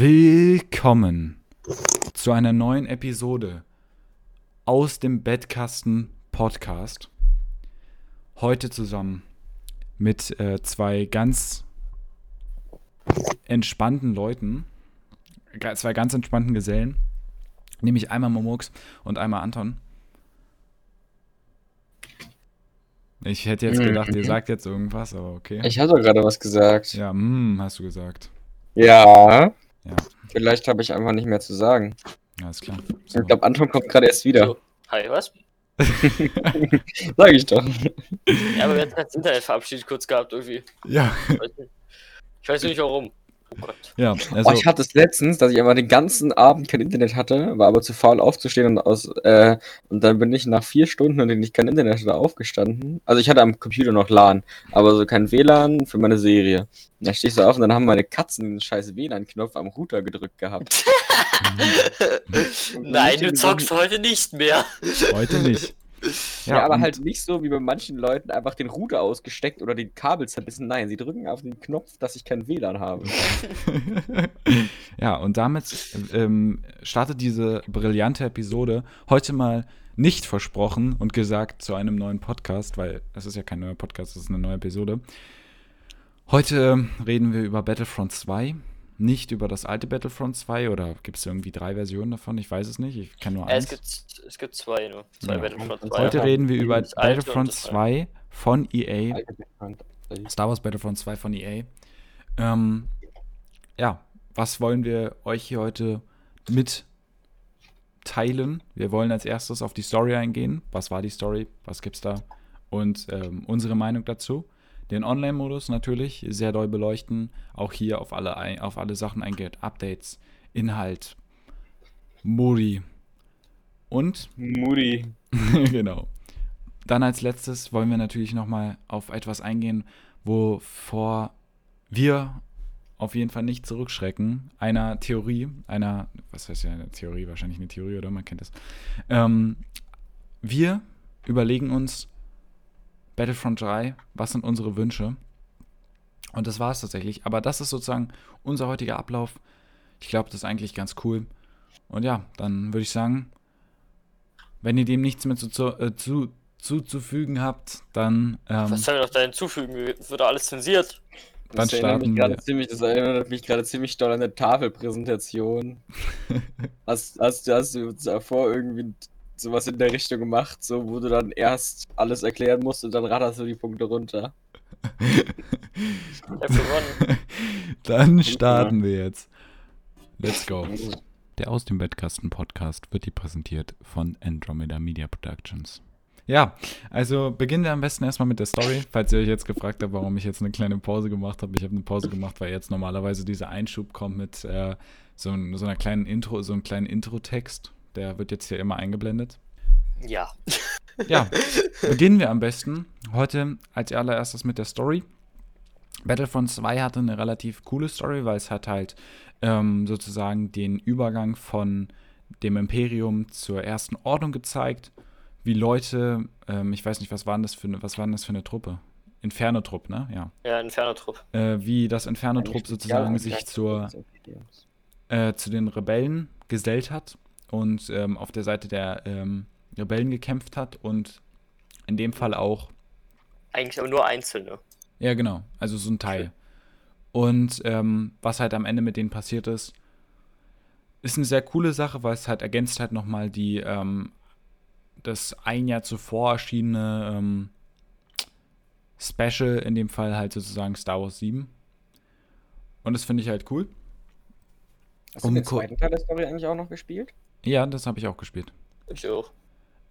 Willkommen zu einer neuen Episode aus dem Bettkasten Podcast. Heute zusammen mit äh, zwei ganz entspannten Leuten, zwei ganz entspannten Gesellen, nämlich einmal Momux und einmal Anton. Ich hätte jetzt gedacht, ihr sagt jetzt irgendwas, aber okay. Ich hatte gerade was gesagt. Ja, mm, hast du gesagt. Ja. Ja, Vielleicht habe ich einfach nicht mehr zu sagen. alles klar. So. Ich glaube, Anton kommt gerade erst wieder. So. Hi, was? Sag ich doch. Ja, aber wir hatten das Internet verabschiedet kurz gehabt irgendwie. Ja, Ich weiß nicht, ich weiß nicht warum. Oh Gott. ja, also oh, ich hatte es letztens, dass ich einfach den ganzen Abend kein Internet hatte, war aber zu faul aufzustehen und aus äh, und dann bin ich nach vier Stunden, in denen ich kein Internet hatte, aufgestanden. Also ich hatte am Computer noch LAN, aber so kein WLAN für meine Serie. Und dann stehe ich so auf und dann haben meine Katzen den scheiß WLAN-Knopf am Router gedrückt gehabt. Nein, du zockst heute nicht mehr. heute nicht. Ja, aber und- halt nicht so wie bei manchen Leuten einfach den Router ausgesteckt oder den Kabel zerbissen. Nein, sie drücken auf den Knopf, dass ich kein WLAN habe. ja, und damit ähm, startet diese brillante Episode heute mal nicht versprochen und gesagt zu einem neuen Podcast, weil es ist ja kein neuer Podcast, es ist eine neue Episode. Heute reden wir über Battlefront 2, nicht über das alte Battlefront 2 oder gibt es irgendwie drei Versionen davon? Ich weiß es nicht, ich kenne nur eins. es, gibt, es gibt zwei nur. Zwei Ja. Battlefront Und 2. Heute reden wir über Battlefront das 2 von EA. Star Wars Battlefront 2 von EA. Ähm, ja, was wollen wir euch hier heute mitteilen? Wir wollen als erstes auf die Story eingehen. Was war die Story? Was gibt's da? Und ähm, unsere Meinung dazu. Den Online-Modus natürlich sehr doll beleuchten. Auch hier auf alle, ein- auf alle Sachen eingehen. Updates, Inhalt, Modi. Und Moody. genau. Dann als letztes wollen wir natürlich nochmal auf etwas eingehen, wovor wir auf jeden Fall nicht zurückschrecken. Einer Theorie, einer, was heißt ja eine Theorie, wahrscheinlich eine Theorie, oder? Man kennt es. Ähm, wir überlegen uns Battlefront 3, was sind unsere Wünsche? Und das war es tatsächlich. Aber das ist sozusagen unser heutiger Ablauf. Ich glaube, das ist eigentlich ganz cool. Und ja, dann würde ich sagen, wenn ihr dem nichts mehr zu, zu, äh, zu, zuzufügen habt, dann, ähm, Was soll ich noch da hinzufügen? Wird alles zensiert? Dann das erinnert starten mich gerade wir. ziemlich, das erinnert mich gerade ziemlich doll an eine Tafelpräsentation. hast, hast, du- hast du davor irgendwie sowas in der Richtung gemacht, so wo du dann erst alles erklären musst und dann ratterst du die Punkte runter. Ich hab gewonnen. dann starten wir jetzt. Let's go. Der Aus dem Bettkasten Podcast wird dir präsentiert von Andromeda Media Productions. Ja, also beginnen wir am besten erstmal mit der Story. Falls ihr euch jetzt gefragt habt, warum ich jetzt eine kleine Pause gemacht habe. Ich habe eine Pause gemacht, weil jetzt normalerweise dieser Einschub kommt mit äh, so, so einer kleinen Intro, so einem kleinen Intro-Text. Der wird jetzt hier immer eingeblendet. Ja. Ja, beginnen wir am besten heute als allererstes mit der Story. Battlefront 2 hatte eine relativ coole Story, weil es hat halt ähm, sozusagen den Übergang von dem Imperium zur ersten Ordnung gezeigt, wie Leute, ähm, ich weiß nicht, was waren das für eine, was waren das für eine Truppe? Inferno-Trupp, ne? Ja. Ja, Inferno-Trupp. Äh, wie das Inferno-Trupp sozusagen sich zur, äh, zu den Rebellen gesellt hat und ähm, auf der Seite der ähm, Rebellen gekämpft hat und in dem Fall auch, Eigentlich aber nur Einzelne. ja genau, also so ein Teil. Und ähm, was halt am Ende mit denen passiert ist, ist eine sehr coole Sache, weil es halt ergänzt halt nochmal die, ähm, das ein Jahr zuvor erschienene ähm, Special, in dem Fall halt sozusagen Star Wars 7. Und das finde ich halt cool. Hast du Um den ko- zweiten Teil der Story eigentlich auch noch gespielt? Ja, das habe ich auch gespielt. Ich auch.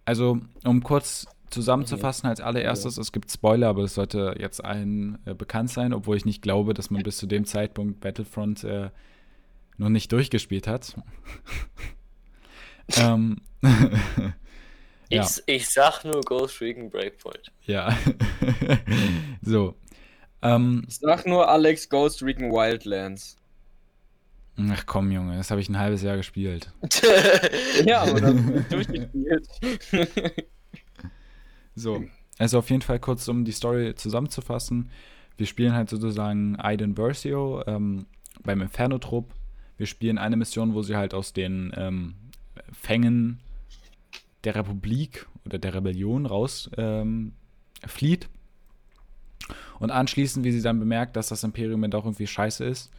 Also, um kurz zusammenzufassen, als allererstes, es gibt Spoiler, aber das sollte jetzt allen äh, bekannt sein, obwohl ich nicht glaube, dass man bis zu dem Zeitpunkt Battlefront äh, noch nicht durchgespielt hat. ähm, ja, Ich, ich sag nur Ghost Recon Breakpoint. ja. so. Ähm, Ich sag nur Alex Ghost Recon Wildlands. Ach komm, Junge, das habe ich ein halbes Jahr gespielt. Ja, ist durchgespielt. So, also auf jeden Fall kurz, um die Story zusammenzufassen. Wir spielen halt sozusagen Aiden Versio ähm, beim Inferno-Trupp. Wir spielen eine Mission, wo sie halt aus den ähm, Fängen der Republik oder der Rebellion raus ähm, flieht. Und anschließend, wie sie dann bemerkt, dass das Imperium dann doch irgendwie scheiße ist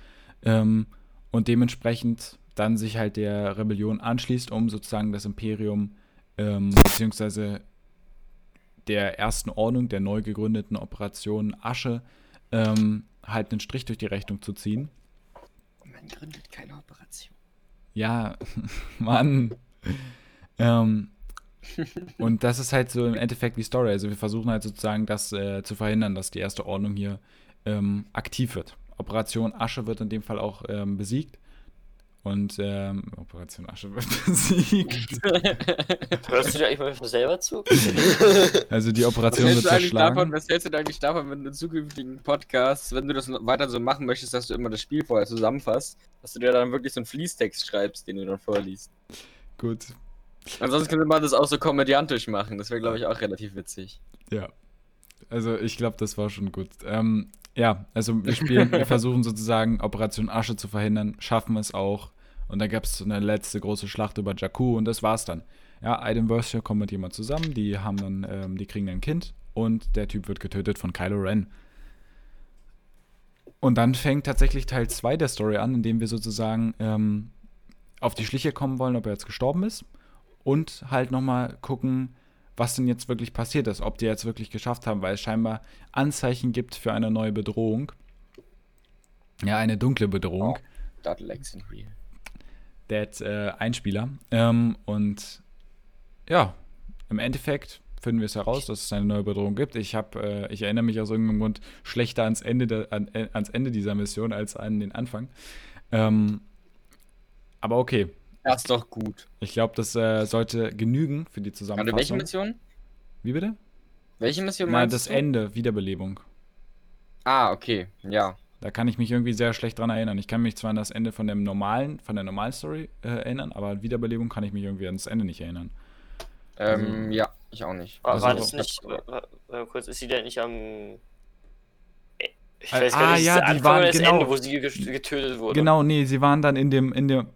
ähm, und dementsprechend dann sich halt der Rebellion anschließt, um sozusagen das Imperium ähm, beziehungsweise der ersten Ordnung der neu gegründeten Operation Asche ähm, halt einen Strich durch die Rechnung zu ziehen. Man gründet keine Operation. Ja, Mann. ähm, und das ist halt so im Endeffekt die Story. Also wir versuchen halt sozusagen das äh, zu verhindern, dass die erste Ordnung hier ähm, aktiv wird. Operation Asche wird in dem Fall auch ähm, besiegt. Und ähm, Operation Asche wird besiegt. Hörst du dir eigentlich mal selber zu? Also die Operation wird eigentlich davon, zerschlagen. was hältst du eigentlich davon, wenn du in zukünftigen Podcasts, wenn du das weiter so machen möchtest, dass du immer das Spiel vorher zusammenfasst, dass du dir dann wirklich so einen Fließtext schreibst, den du dann vorliest? Gut, Ansonsten könnte man das auch so komödiantisch machen. Das wäre, glaube ich, auch relativ witzig. Ja. Also ich glaube, das war schon gut. Ähm, ja, also wir spielen, wir versuchen sozusagen Operation Asche zu verhindern, schaffen es auch. Und dann gab es so eine letzte große Schlacht über Jakku und das war's dann. Ja, Aiden Versio kommt mit jemand zusammen, die haben dann, ähm, die kriegen ein Kind und der Typ wird getötet von Kylo Ren. Und dann fängt tatsächlich Teil 2 der Story an, in dem wir sozusagen ähm, auf die Schliche kommen wollen, ob er jetzt gestorben ist. Und halt nochmal gucken, was denn jetzt wirklich passiert ist, ob die jetzt wirklich geschafft haben, weil es scheinbar Anzeichen gibt für eine neue Bedrohung. Ja, eine dunkle Bedrohung. That legs in real. Dead äh, Einspieler. Ähm, und ja, im Endeffekt finden wir es heraus, dass es eine neue Bedrohung gibt. Ich habe, äh, ich erinnere mich aus irgendeinem Grund schlechter ans Ende, der, an, äh, ans Ende dieser Mission als an den Anfang. Ähm, aber okay, Das ist doch gut. ich glaube, das äh, sollte genügen für die Warte, Zusammenfassung. welche Mission? Wie bitte? Welche Mission Na, meinst das du? Ende, Wiederbelebung. Ah, okay. Ja. Da kann ich mich irgendwie sehr schlecht dran erinnern. Ich kann mich zwar an das Ende von dem normalen, von der normalen Story äh, erinnern, aber an Wiederbelebung kann ich mich irgendwie an das Ende nicht erinnern. Ähm, Also- ja, ich auch nicht. War, Also- war das nicht. War, war, kurz, ist sie denn nicht am. Ich Ah, weiß gar nicht, ja, die Anfang waren- genau. Ende, wo sie get- getötet wurde. Genau, nee, sie waren dann in dem, in dem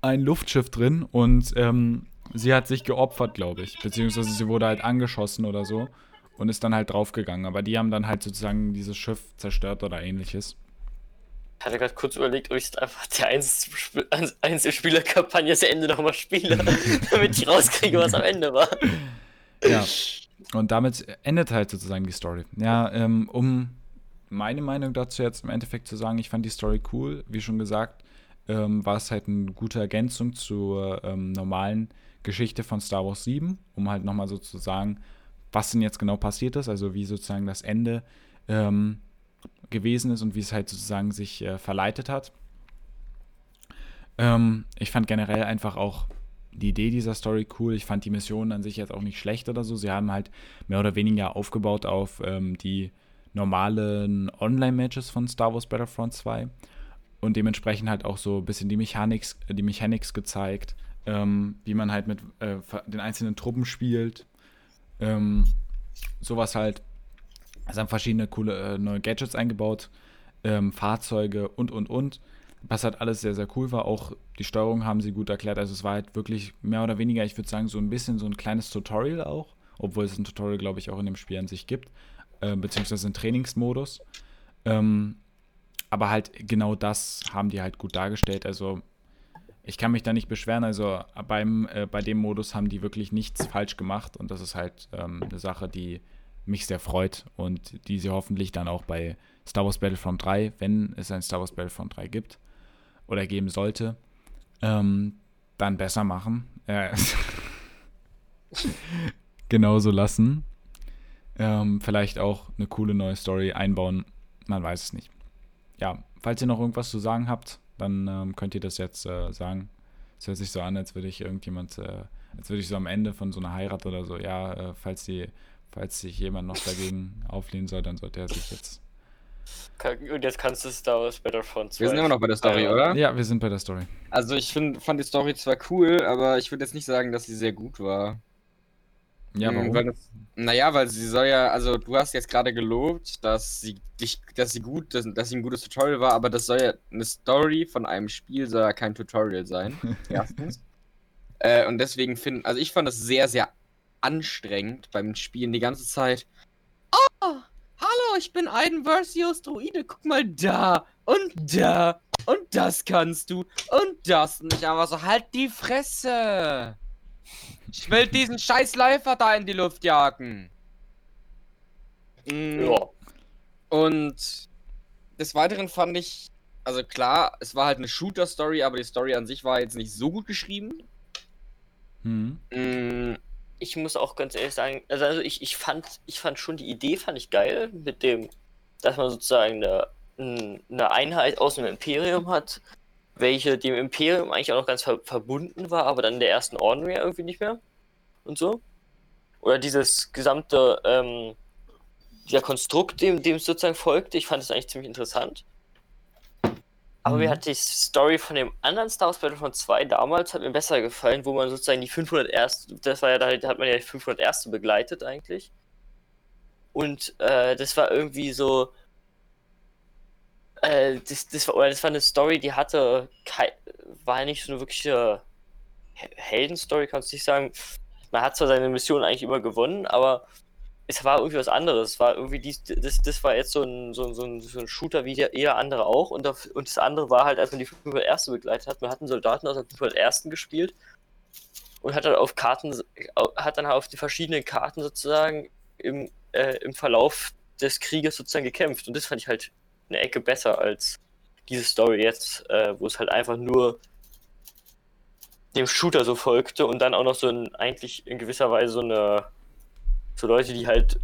ein Luftschiff drin und ähm, sie hat sich geopfert, glaube ich. Beziehungsweise sie wurde halt angeschossen oder so und ist dann halt draufgegangen. Aber die haben dann halt sozusagen dieses Schiff zerstört oder ähnliches. Ich hatte gerade kurz überlegt, ob ich einfach die Einzelspiel- Einzelspieler-Kampagne das Ende nochmal spiele, damit ich rauskriege, was am Ende war. Ja. Und damit endet halt sozusagen die Story. Ja, ähm, um meine Meinung dazu jetzt im Endeffekt zu sagen, ich fand die Story cool. Wie schon gesagt, ähm, war es halt eine gute Ergänzung zur ähm, normalen Geschichte von Star Wars 7, um halt nochmal so zu sagen, was denn jetzt genau passiert ist, also wie sozusagen das Ende ähm, gewesen ist und wie es halt sozusagen sich äh, verleitet hat. Ähm, ich fand generell einfach auch die Idee dieser Story cool. Ich fand die Mission an sich jetzt auch nicht schlecht oder so. Sie haben halt mehr oder weniger aufgebaut auf ähm, die normalen Online-Matches von Star Wars Battlefront 2 und dementsprechend halt auch so ein bisschen die Mechanics, die Mechanics gezeigt, ähm, wie man halt mit äh, den einzelnen Truppen spielt. Ähm, sowas halt. Es haben verschiedene coole äh, neue Gadgets eingebaut, ähm, Fahrzeuge und und und. Was halt alles sehr, sehr cool war. Auch die Steuerung haben sie gut erklärt. Also es war halt wirklich mehr oder weniger, ich würde sagen, so ein bisschen so ein kleines Tutorial auch. Obwohl es ein Tutorial, glaube ich, auch in dem Spiel an sich gibt. Äh, beziehungsweise einen Trainingsmodus. Ähm, aber halt genau das haben die halt gut dargestellt. Also ich kann mich da nicht beschweren. Also beim, äh, bei dem Modus haben die wirklich nichts falsch gemacht. Und das ist halt ähm, eine Sache, die mich sehr freut und die sie hoffentlich dann auch bei Star Wars Battlefront 3, wenn es ein Star Wars Battlefront 3 gibt oder geben sollte, ähm, dann besser machen. Äh, genauso lassen. Ähm, vielleicht auch eine coole neue Story einbauen. Man weiß es nicht. Ja, falls ihr noch irgendwas zu sagen habt, dann ähm, könnt ihr das jetzt äh, sagen. Es hört sich so an, als würde ich irgendjemand, äh, als würde ich so am Ende von so einer Heirat oder so, ja, äh, falls die, falls sich jemand noch dagegen auflehnen soll, dann sollte er sich jetzt. Und jetzt kannst du Star Wars Battlefront 2. Wir sind immer noch bei der Story, Ja. oder? Ja, wir sind bei der Story. Also ich find, fand die Story zwar cool, aber ich würde jetzt nicht sagen, dass sie sehr gut war. Ja, Mm, warum? Weil das, naja, weil sie soll ja, also du hast jetzt gerade gelobt, dass sie dich, dass sie gut, dass, dass sie ein gutes Tutorial war, aber das soll ja eine Story von einem Spiel soll ja kein Tutorial sein. Erstens. äh, und deswegen finden, also ich fand das sehr, sehr anstrengend beim Spielen die ganze Zeit. Oh, hallo, ich bin Aiden Versius Druide, guck mal da und da und das kannst du und das nicht, aber so halt die Fresse. Ich will diesen scheiß Läufer da in die Luft jagen. Mm, Ja. Und des Weiteren fand ich, also klar, es war halt eine Shooter-Story, aber die Story an sich war jetzt nicht so gut geschrieben. Hm. Mm, Ich muss auch ganz ehrlich sagen, also, also ich, ich fand, ich fand schon die Idee fand ich geil, mit dem, dass man sozusagen eine, eine Einheit aus dem Imperium hat, welche dem Imperium eigentlich auch noch ganz ver verbunden war, aber dann der ersten Ordnung ja irgendwie nicht mehr. Und so. Oder dieses gesamte, ähm, dieser Konstrukt, dem, dem es sozusagen folgte, ich fand es eigentlich ziemlich interessant. Aber mir Mhm. hat die Story von dem anderen Star Wars Battlefront 2 damals hat mir besser gefallen, wo man sozusagen die 500 erste, das war ja da, da hat man ja die 500 erste begleitet eigentlich. Und äh, das war irgendwie so, äh, das, das, war, das war eine Story, die hatte, kei, war nicht so eine wirkliche He- Heldenstory, kannst du nicht sagen. Man hat zwar seine Mission eigentlich immer gewonnen, aber es war irgendwie was anderes. Es war irgendwie dies, das, das war jetzt so ein, so so ein, so ein Shooter wie der, jeder andere auch. Und, das, und das andere war halt, als man die 501. begleitet hat. Man hat einen Soldaten aus der 501. gespielt und hat dann auf Karten, hat dann auf die verschiedenen Karten sozusagen im, äh, im Verlauf des Krieges sozusagen gekämpft. Und das fand ich halt eine Ecke besser als diese Story jetzt, äh, wo es halt einfach nur dem Shooter so folgte und dann auch noch so ein, eigentlich in gewisser Weise so eine so Leute, die halt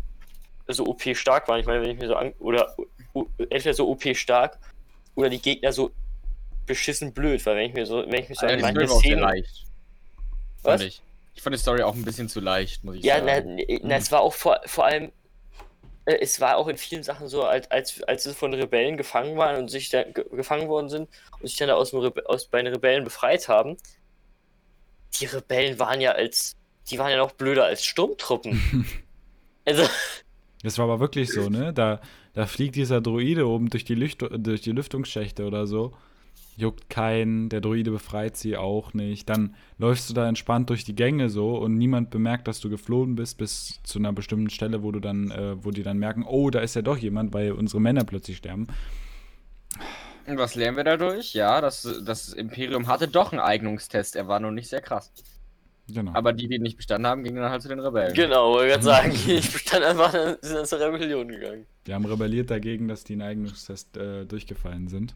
so OP stark waren. Ich meine, wenn ich mir so an oder entweder so OP stark oder die Gegner so beschissen blöd, weil wenn ich mir so, wenn ich mich so Alter, an manche sehr Szenen. leicht. Was? Ich. Ich fand die Story auch ein bisschen zu leicht, muss ich Ja, na, sagen. na, es war auch vor, vor allem, es war auch in vielen Sachen so, als, als, als sie von Rebellen gefangen waren und sich da ge gefangen worden sind und sich dann da aus, dem Rebe aus bei den Rebellen befreit haben. Die Rebellen waren ja als, die waren ja noch blöder als Sturmtruppen. also, Das war aber wirklich so, ne? Da, da fliegt dieser Droide oben durch die, Lüft durch die Lüftungsschächte oder so. Juckt keinen, der Droide befreit sie auch nicht. Dann läufst du da entspannt durch die Gänge so und niemand bemerkt, dass du geflohen bist, bis zu einer bestimmten Stelle, wo du dann, äh, wo die dann merken, oh, da ist ja doch jemand, weil unsere Männer plötzlich sterben. Und was lernen wir dadurch? Ja, das, das Imperium hatte doch einen Eignungstest. Er war nur nicht sehr krass. Genau. Aber die, die nicht bestanden haben, gingen dann halt zu den Rebellen. genau, wollte gerade sagen, ich bestand einfach, dann sind dann zur Rebellion gegangen. Die haben rebelliert dagegen, dass die in Eignungstest äh, durchgefallen sind.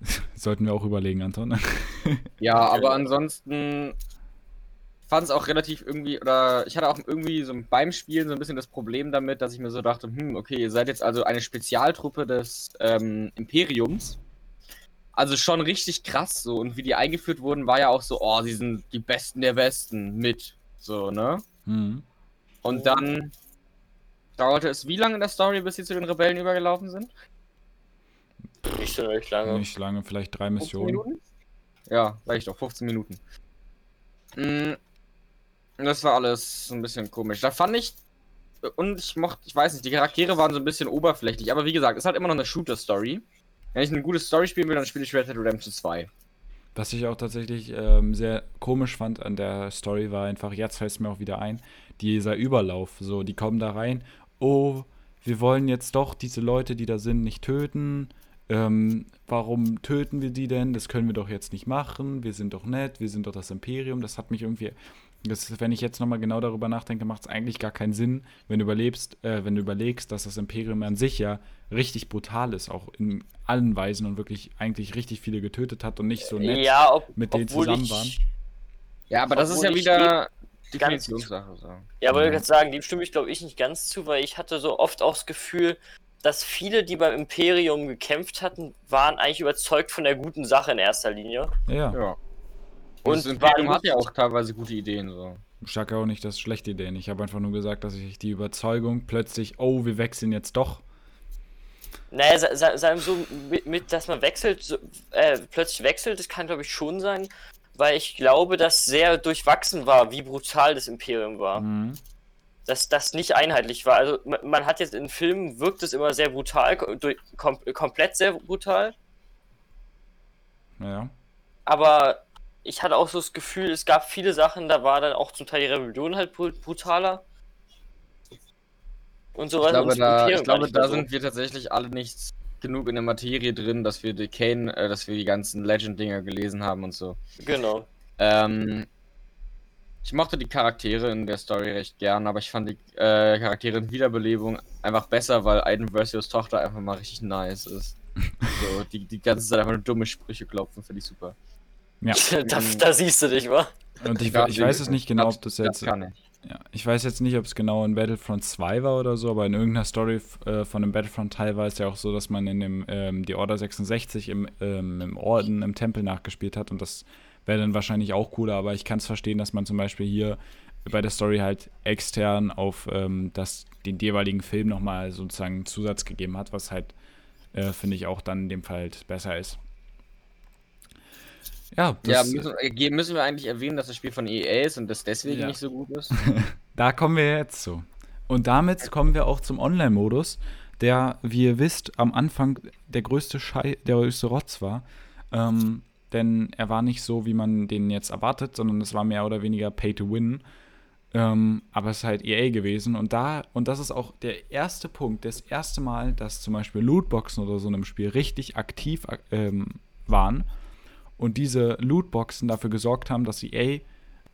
Sollten wir auch überlegen, Anton. Ja, aber ansonsten fand es auch relativ irgendwie, oder ich hatte auch irgendwie so beim Spielen so ein bisschen das Problem damit, dass ich mir so dachte, hm, okay, ihr seid jetzt also eine Spezialtruppe des ähm, Imperiums. Also schon richtig krass so. Und wie die eingeführt wurden, war ja auch so, oh, sie sind die Besten der Besten mit. So, ne? Hm. Und dann dauerte es wie lange in der Story, bis sie zu den Rebellen übergelaufen sind? Nicht so recht lange. Nicht lange, vielleicht drei 15 Missionen. Minuten? Ja, reicht doch, 15 Minuten. Mm, Das war alles ein bisschen komisch. Da fand ich. Und ich mochte, ich weiß nicht, die Charaktere waren so ein bisschen oberflächlich, aber wie gesagt, es ist halt immer noch eine Shooter-Story. Wenn ich eine gute Story spielen will, dann spiele ich Red Dead Redemption 2. Was ich auch tatsächlich ähm, sehr komisch fand an der Story war einfach, jetzt fällt es mir auch wieder ein, dieser Überlauf. So, die kommen da rein, oh, wir wollen jetzt doch diese Leute, die da sind, nicht töten. Ähm, warum töten wir die denn? Das können wir doch jetzt nicht machen. Wir sind doch nett, wir sind doch das Imperium. Das hat mich irgendwie. Das, wenn ich jetzt nochmal genau darüber nachdenke, macht es eigentlich gar keinen Sinn, wenn du überlebst, äh, wenn du überlegst, dass das Imperium an sich ja richtig brutal ist, auch in allen Weisen und wirklich eigentlich richtig viele getötet hat und nicht so nett ja, ob, mit denen zusammen ich, waren. Ja, aber das ist ja wieder ganz- Definitionssache. So. Ja, wollte Mhm. ich gerade sagen, dem stimme ich glaube ich nicht ganz zu, weil ich hatte so oft auch das Gefühl, dass viele, die beim Imperium gekämpft hatten, waren eigentlich überzeugt von der guten Sache in erster Linie. Ja, Ja. Und, Und das Imperium hat ja auch teilweise gute Ideen. So. ich sage auch nicht, das ist schlechte Ideen. Ich habe einfach nur gesagt, dass ich die Überzeugung plötzlich, oh, wir wechseln jetzt doch. Naja, sa- sa- sagen wir so, mit, mit, dass man wechselt, so, äh, plötzlich wechselt, das kann glaube ich schon sein, weil ich glaube, dass sehr durchwachsen war, wie brutal das Imperium war. Mhm. Dass das nicht einheitlich war. Also man, hat jetzt in Filmen wirkt es immer sehr brutal, kom komplett sehr brutal. Ja. Aber ich hatte auch so das Gefühl, es gab viele Sachen, da war dann auch zum Teil die Rebellion halt bru- brutaler. Und sowas. Ich glaube, und da, ich glaube, da so. sind wir tatsächlich alle nicht genug in der Materie drin, dass wir die Kane, äh, dass wir die ganzen Legend-Dinger gelesen haben und so. Genau. Ähm, ich mochte die Charaktere in der Story recht gern, aber ich fand die äh, Charaktere in Wiederbelebung einfach besser, weil Aiden Versios Tochter einfach mal richtig nice ist. so, die, die ganze Zeit einfach nur dumme Sprüche klopfen, finde ich super. Ja. da, da siehst du dich, wa? Und ich, Ja, ich weiß es nicht genau, ob das Das jetzt. kann ich. Ja, ich weiß jetzt nicht, ob es genau in Battlefront 2 war oder so, aber in irgendeiner Story äh, von dem Battlefront-Teil war es ja auch so, dass man in dem ähm, die Order 66 im, ähm, im Orden, im Tempel nachgespielt hat und das wäre dann wahrscheinlich auch cooler, aber ich kann es verstehen, dass man zum Beispiel hier bei der Story halt extern auf ähm, das, den jeweiligen Film nochmal sozusagen einen Zusatz gegeben hat, was halt, äh, finde ich, auch dann in dem Fall halt besser ist. Ja, Ja, das, müssen, äh, müssen wir eigentlich erwähnen, dass das Spiel von EA ist und das deswegen Ja. nicht so gut ist? Da kommen wir jetzt zu. Und damit kommen wir auch zum Online-Modus, der, wie ihr wisst, am Anfang der größte Schei der größte Rotz war. Ähm, denn er war nicht so, wie man den jetzt erwartet, sondern es war mehr oder weniger Pay to Win. Ähm, aber es ist halt EA gewesen. Und da, und das ist auch der erste Punkt, das erste Mal, dass zum Beispiel Lootboxen oder so in einem Spiel richtig aktiv ähm, waren und diese Lootboxen dafür gesorgt haben, dass EA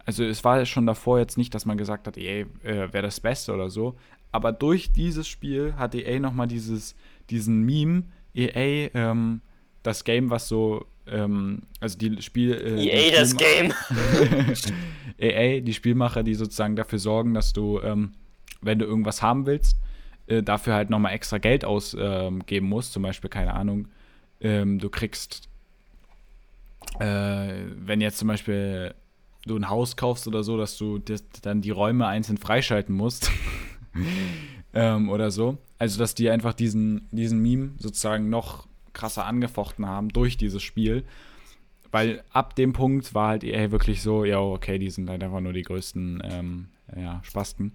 also es war schon davor jetzt nicht, dass man gesagt hat, EA äh, wäre das Beste oder so, aber durch dieses Spiel hat EA nochmal dieses, diesen Meme, EA, ähm, das Game, was so, ähm, also die Spiel... Äh, die EA das Spielma- Game. EA, die Spielmacher, die sozusagen dafür sorgen, dass du, ähm, wenn du irgendwas haben willst, äh, dafür halt nochmal extra Geld ausgeben musst, zum Beispiel, keine Ahnung, ähm, du kriegst, äh, wenn jetzt zum Beispiel du ein Haus kaufst oder so, dass du das, dann die Räume einzeln freischalten musst. ähm, oder so. Also, dass die einfach diesen, diesen Meme sozusagen noch krasser angefochten haben durch dieses Spiel. Weil ab dem Punkt war halt EA wirklich so, ja, okay, die sind halt einfach nur die größten ähm, ja, Spasten.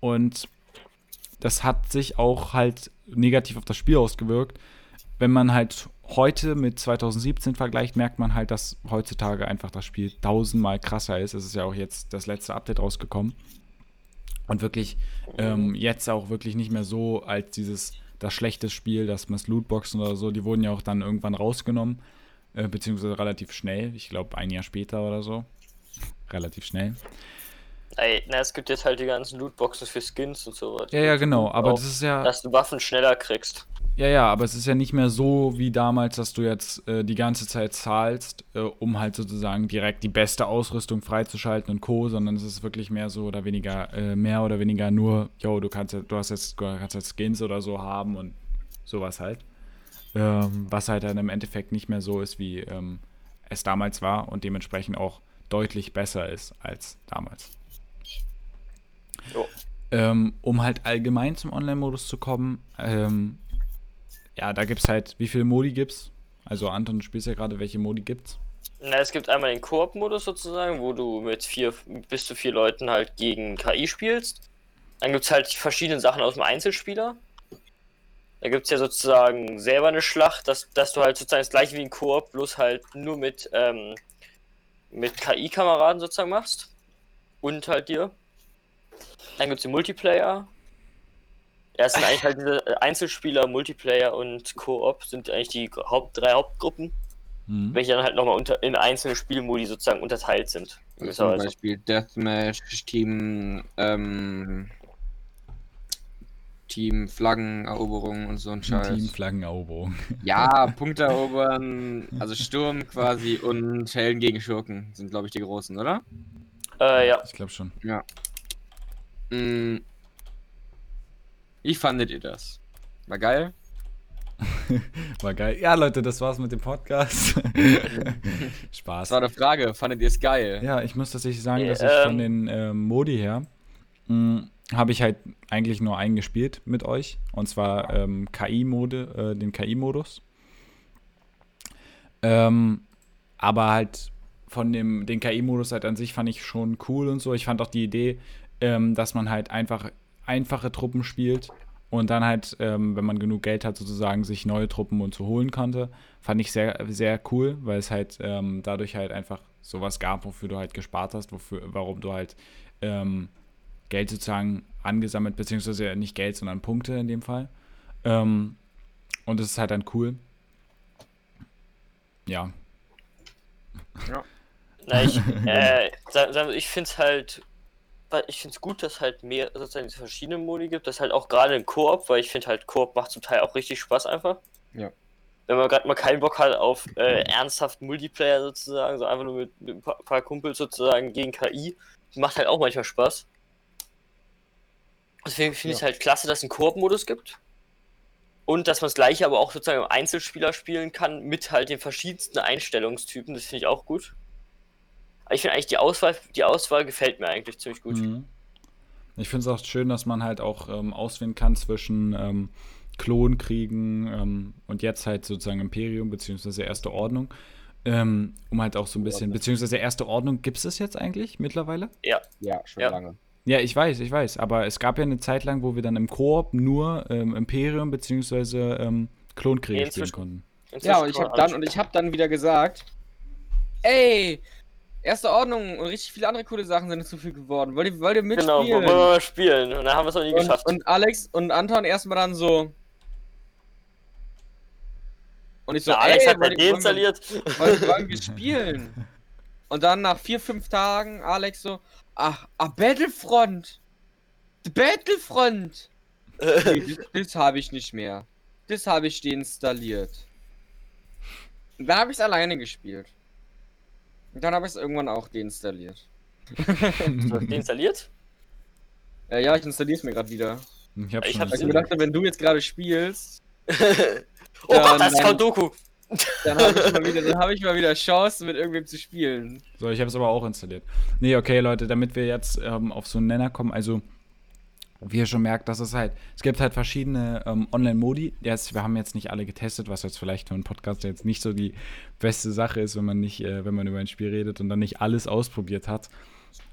Und das hat sich auch halt negativ auf das Spiel ausgewirkt. Wenn man halt heute mit 2017 vergleicht, merkt man halt, dass heutzutage einfach das Spiel tausendmal krasser ist. Es ist ja auch jetzt das letzte Update rausgekommen. Und wirklich ähm, jetzt auch wirklich nicht mehr so als dieses, das schlechte Spiel, das mit Lootboxen oder so, die wurden ja auch dann irgendwann rausgenommen, äh, beziehungsweise relativ schnell. Ich glaube, ein Jahr später oder so. Relativ schnell. Ey, na, es gibt jetzt halt die ganzen Lootboxen für Skins und sowas. Ja, ja, genau. Aber Auch, das ist ja. Dass du Waffen schneller kriegst. Ja, ja, aber es ist ja nicht mehr so wie damals, dass du jetzt äh, die ganze Zeit zahlst, äh, um halt sozusagen direkt die beste Ausrüstung freizuschalten und Co., sondern es ist wirklich mehr so oder weniger, äh, mehr oder weniger nur, yo, du kannst, ja- du hast jetzt, kannst jetzt Skins oder so haben und sowas halt. Ähm, was halt dann im Endeffekt nicht mehr so ist, wie ähm, es damals war und dementsprechend auch deutlich besser ist als damals. Jo. Ähm, um halt allgemein zum Online-Modus zu kommen, ähm, ja, da gibt's halt, wie viele Modi gibt's? Also Anton, du spielst ja gerade, welche Modi gibt's? Na, es gibt einmal den Koop-Modus sozusagen, wo du mit vier, bis zu vier Leuten halt gegen KI spielst. Dann gibt es halt die verschiedenen Sachen aus dem Einzelspieler. Da gibt es ja sozusagen selber eine Schlacht, dass, dass du halt sozusagen das gleiche wie ein Koop, bloß halt nur mit, ähm, mit KI-Kameraden sozusagen machst. Und halt dir. Dann gibt es den Multiplayer. Ja, sind eigentlich halt diese Einzelspieler, Multiplayer und Koop sind eigentlich die Haupt, drei Hauptgruppen Mhm. welche dann halt nochmal unter, in einzelne Spielmodi sozusagen unterteilt sind. Zum gewisserweise. Beispiel Deathmatch, Team, ähm, Team Flaggeneroberung und so ein Scheiß. Team Flaggeneroberung. Ja, Punkte erobern, also Sturm quasi und Helden gegen Schurken sind, glaube ich, die großen, oder? Äh, ja. Ich glaube schon. Mm. Wie fandet ihr das? War geil? War geil. Ja, Leute, das war's mit dem Podcast. Das Spaß. war eine Frage, fandet ihr es geil? Ja, ich muss tatsächlich sagen, Ja, dass ich von ähm, den ähm, Modi her habe ich halt eigentlich nur einen gespielt mit euch. Und zwar ähm, KI-Mode, äh, den KI-Modus. Ähm, aber halt von dem den KI-Modus halt an sich fand ich schon cool und so. Ich fand auch die Idee, ähm, dass man halt einfach einfache Truppen spielt und dann halt, ähm, wenn man genug Geld hat, sozusagen sich neue Truppen und so holen konnte. Fand ich sehr, sehr cool, weil es halt ähm, dadurch halt einfach sowas gab, wofür du halt gespart hast, wofür, warum du halt ähm, Geld sozusagen angesammelt, beziehungsweise nicht Geld, sondern Punkte in dem Fall. Ähm, und es ist halt dann cool. Ja. Ja. Na, ich, äh, ich finde es halt, weil ich finde es gut, dass halt mehr sozusagen diese verschiedenen Modi gibt, das halt auch gerade im Koop, weil ich finde halt Koop macht zum Teil auch richtig Spaß einfach. Ja. Wenn man gerade mal keinen Bock hat auf äh, ernsthaften Multiplayer sozusagen, so einfach nur mit, mit ein paar, paar Kumpels sozusagen gegen KI, macht halt auch manchmal Spaß. Deswegen finde ich Ja. halt klasse, dass es einen Koop-Modus gibt. Und dass man das gleiche aber auch sozusagen im Einzelspieler spielen kann, mit halt den verschiedensten Einstellungstypen. Das finde ich auch gut. Aber ich finde eigentlich die Auswahl, die Auswahl gefällt mir eigentlich ziemlich gut. Mhm. Ich finde es auch schön, dass man halt auch ähm, auswählen kann zwischen ähm, Klonkriegen ähm, und jetzt halt sozusagen Imperium beziehungsweise Erste Ordnung. Ähm, um halt auch so ein bisschen, beziehungsweise Erste Ordnung, gibt es das jetzt eigentlich mittlerweile? Ja, schon Ja. lange. Ja, ich weiß, ich weiß. Aber es gab ja eine Zeit lang, wo wir dann im Koop nur ähm, Imperium beziehungsweise ähm, Klonkriege spielen konnten. Ja, und ich habe dann alles und ich habe dann wieder gesagt, ey, erste Ordnung und richtig viele andere coole Sachen sind hinzugefügt geworden. Wollt ihr, wollt ihr Genau, mitspielen? wollen wir mal spielen. Und dann haben wir es noch nie und, geschafft. und Alex und Anton erstmal dann so. Und ich so, Na, Alex ey, hat wir- deinstalliert. wollen, wollen wir spielen? Und dann nach vier, fünf Tagen Alex so, ach, ah, Battlefront. The Battlefront. Nee, das das habe ich nicht mehr. Das habe ich deinstalliert. Und dann habe ich es alleine gespielt. Dann habe ich es irgendwann auch deinstalliert. Deinstalliert? Äh, ja, ich installiere es mir gerade wieder. Ich habe Ich schon hab's mir dachte, wenn du jetzt gerade spielst, oh Gott, das ist. Count Doku. dann habe ich, mal wieder- dann hab ich mal wieder Chance, mit irgendwem zu spielen. So, ich habe es aber auch installiert. Nee, okay, Leute, damit wir jetzt ähm, auf so einen Nenner kommen, also wie ihr schon merkt, dass es halt, es gibt halt verschiedene ähm, Online-Modi. Jetzt, wir haben jetzt nicht alle getestet, was jetzt vielleicht für einen Podcast jetzt nicht so die beste Sache ist, wenn man nicht, äh, wenn man über ein Spiel redet und dann nicht alles ausprobiert hat.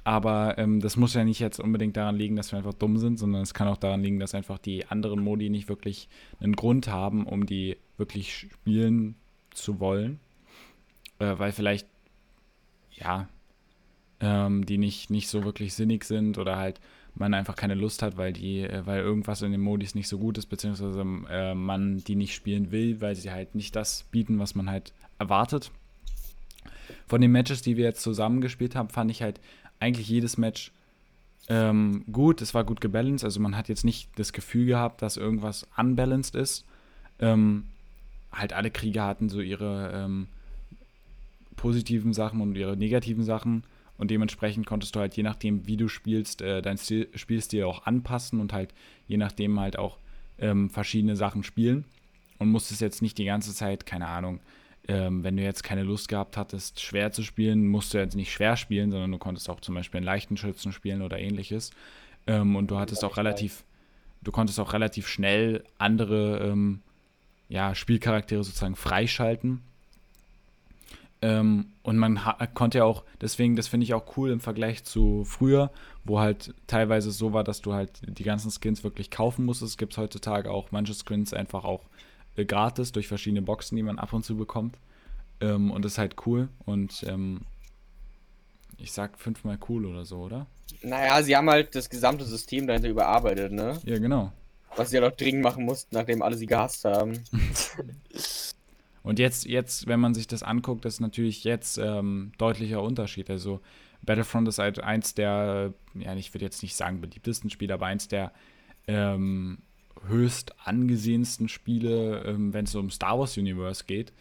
Aber ähm, das muss ja nicht jetzt unbedingt daran liegen, dass wir einfach dumm sind, sondern es kann auch daran liegen, dass einfach die anderen Modi nicht wirklich einen Grund haben, um die wirklich spielen zu wollen. Äh, weil vielleicht, ja, ähm, die nicht, nicht so wirklich sinnig sind oder halt man einfach keine Lust hat, weil die, äh, weil irgendwas in den Modis nicht so gut ist, beziehungsweise äh, man die nicht spielen will, weil sie halt nicht das bieten, was man halt erwartet. Von den Matches, die wir jetzt zusammengespielt haben, fand ich halt eigentlich jedes Match ähm, gut. Es war gut gebalanced, also man hat jetzt nicht das Gefühl gehabt, dass irgendwas unbalanced ist. Ähm, halt alle Kriege hatten so ihre ähm, positiven Sachen und ihre negativen Sachen. Und dementsprechend konntest du halt je nachdem, wie du spielst, äh, dein Stil, Spielstil auch anpassen und halt je nachdem halt auch ähm, verschiedene Sachen spielen. Und musstest jetzt nicht die ganze Zeit, keine Ahnung, ähm, wenn du jetzt keine Lust gehabt hattest, schwer zu spielen, musst du jetzt nicht schwer spielen, sondern du konntest auch zum Beispiel einen leichten Schützen spielen oder ähnliches. Ähm, und du hattest auch relativ, du konntest auch relativ schnell andere ähm, ja, Spielcharaktere sozusagen freischalten. Ähm, und man konnte ja auch, deswegen, das finde ich auch cool im Vergleich zu früher, wo halt teilweise so war, dass du halt die ganzen Skins wirklich kaufen musstest. Gibt es heutzutage auch manche Skins einfach auch äh, gratis durch verschiedene Boxen, die man ab und zu bekommt. Ähm, und das ist halt cool. Und ähm, ich sag fünfmal cool oder so, oder? Naja, sie haben halt das gesamte System dahinter überarbeitet, ne? Ja, genau. Was sie ja noch dringend machen mussten, nachdem alle sie gehasst haben. Und jetzt, jetzt, wenn man sich das anguckt, ist natürlich jetzt ähm, deutlicher Unterschied. Also Battlefront ist halt eins der, ja, ich würde jetzt nicht sagen beliebtesten Spiele, aber eins der ähm, höchst angesehensten Spiele, ähm, wenn es um Star Wars Universe geht.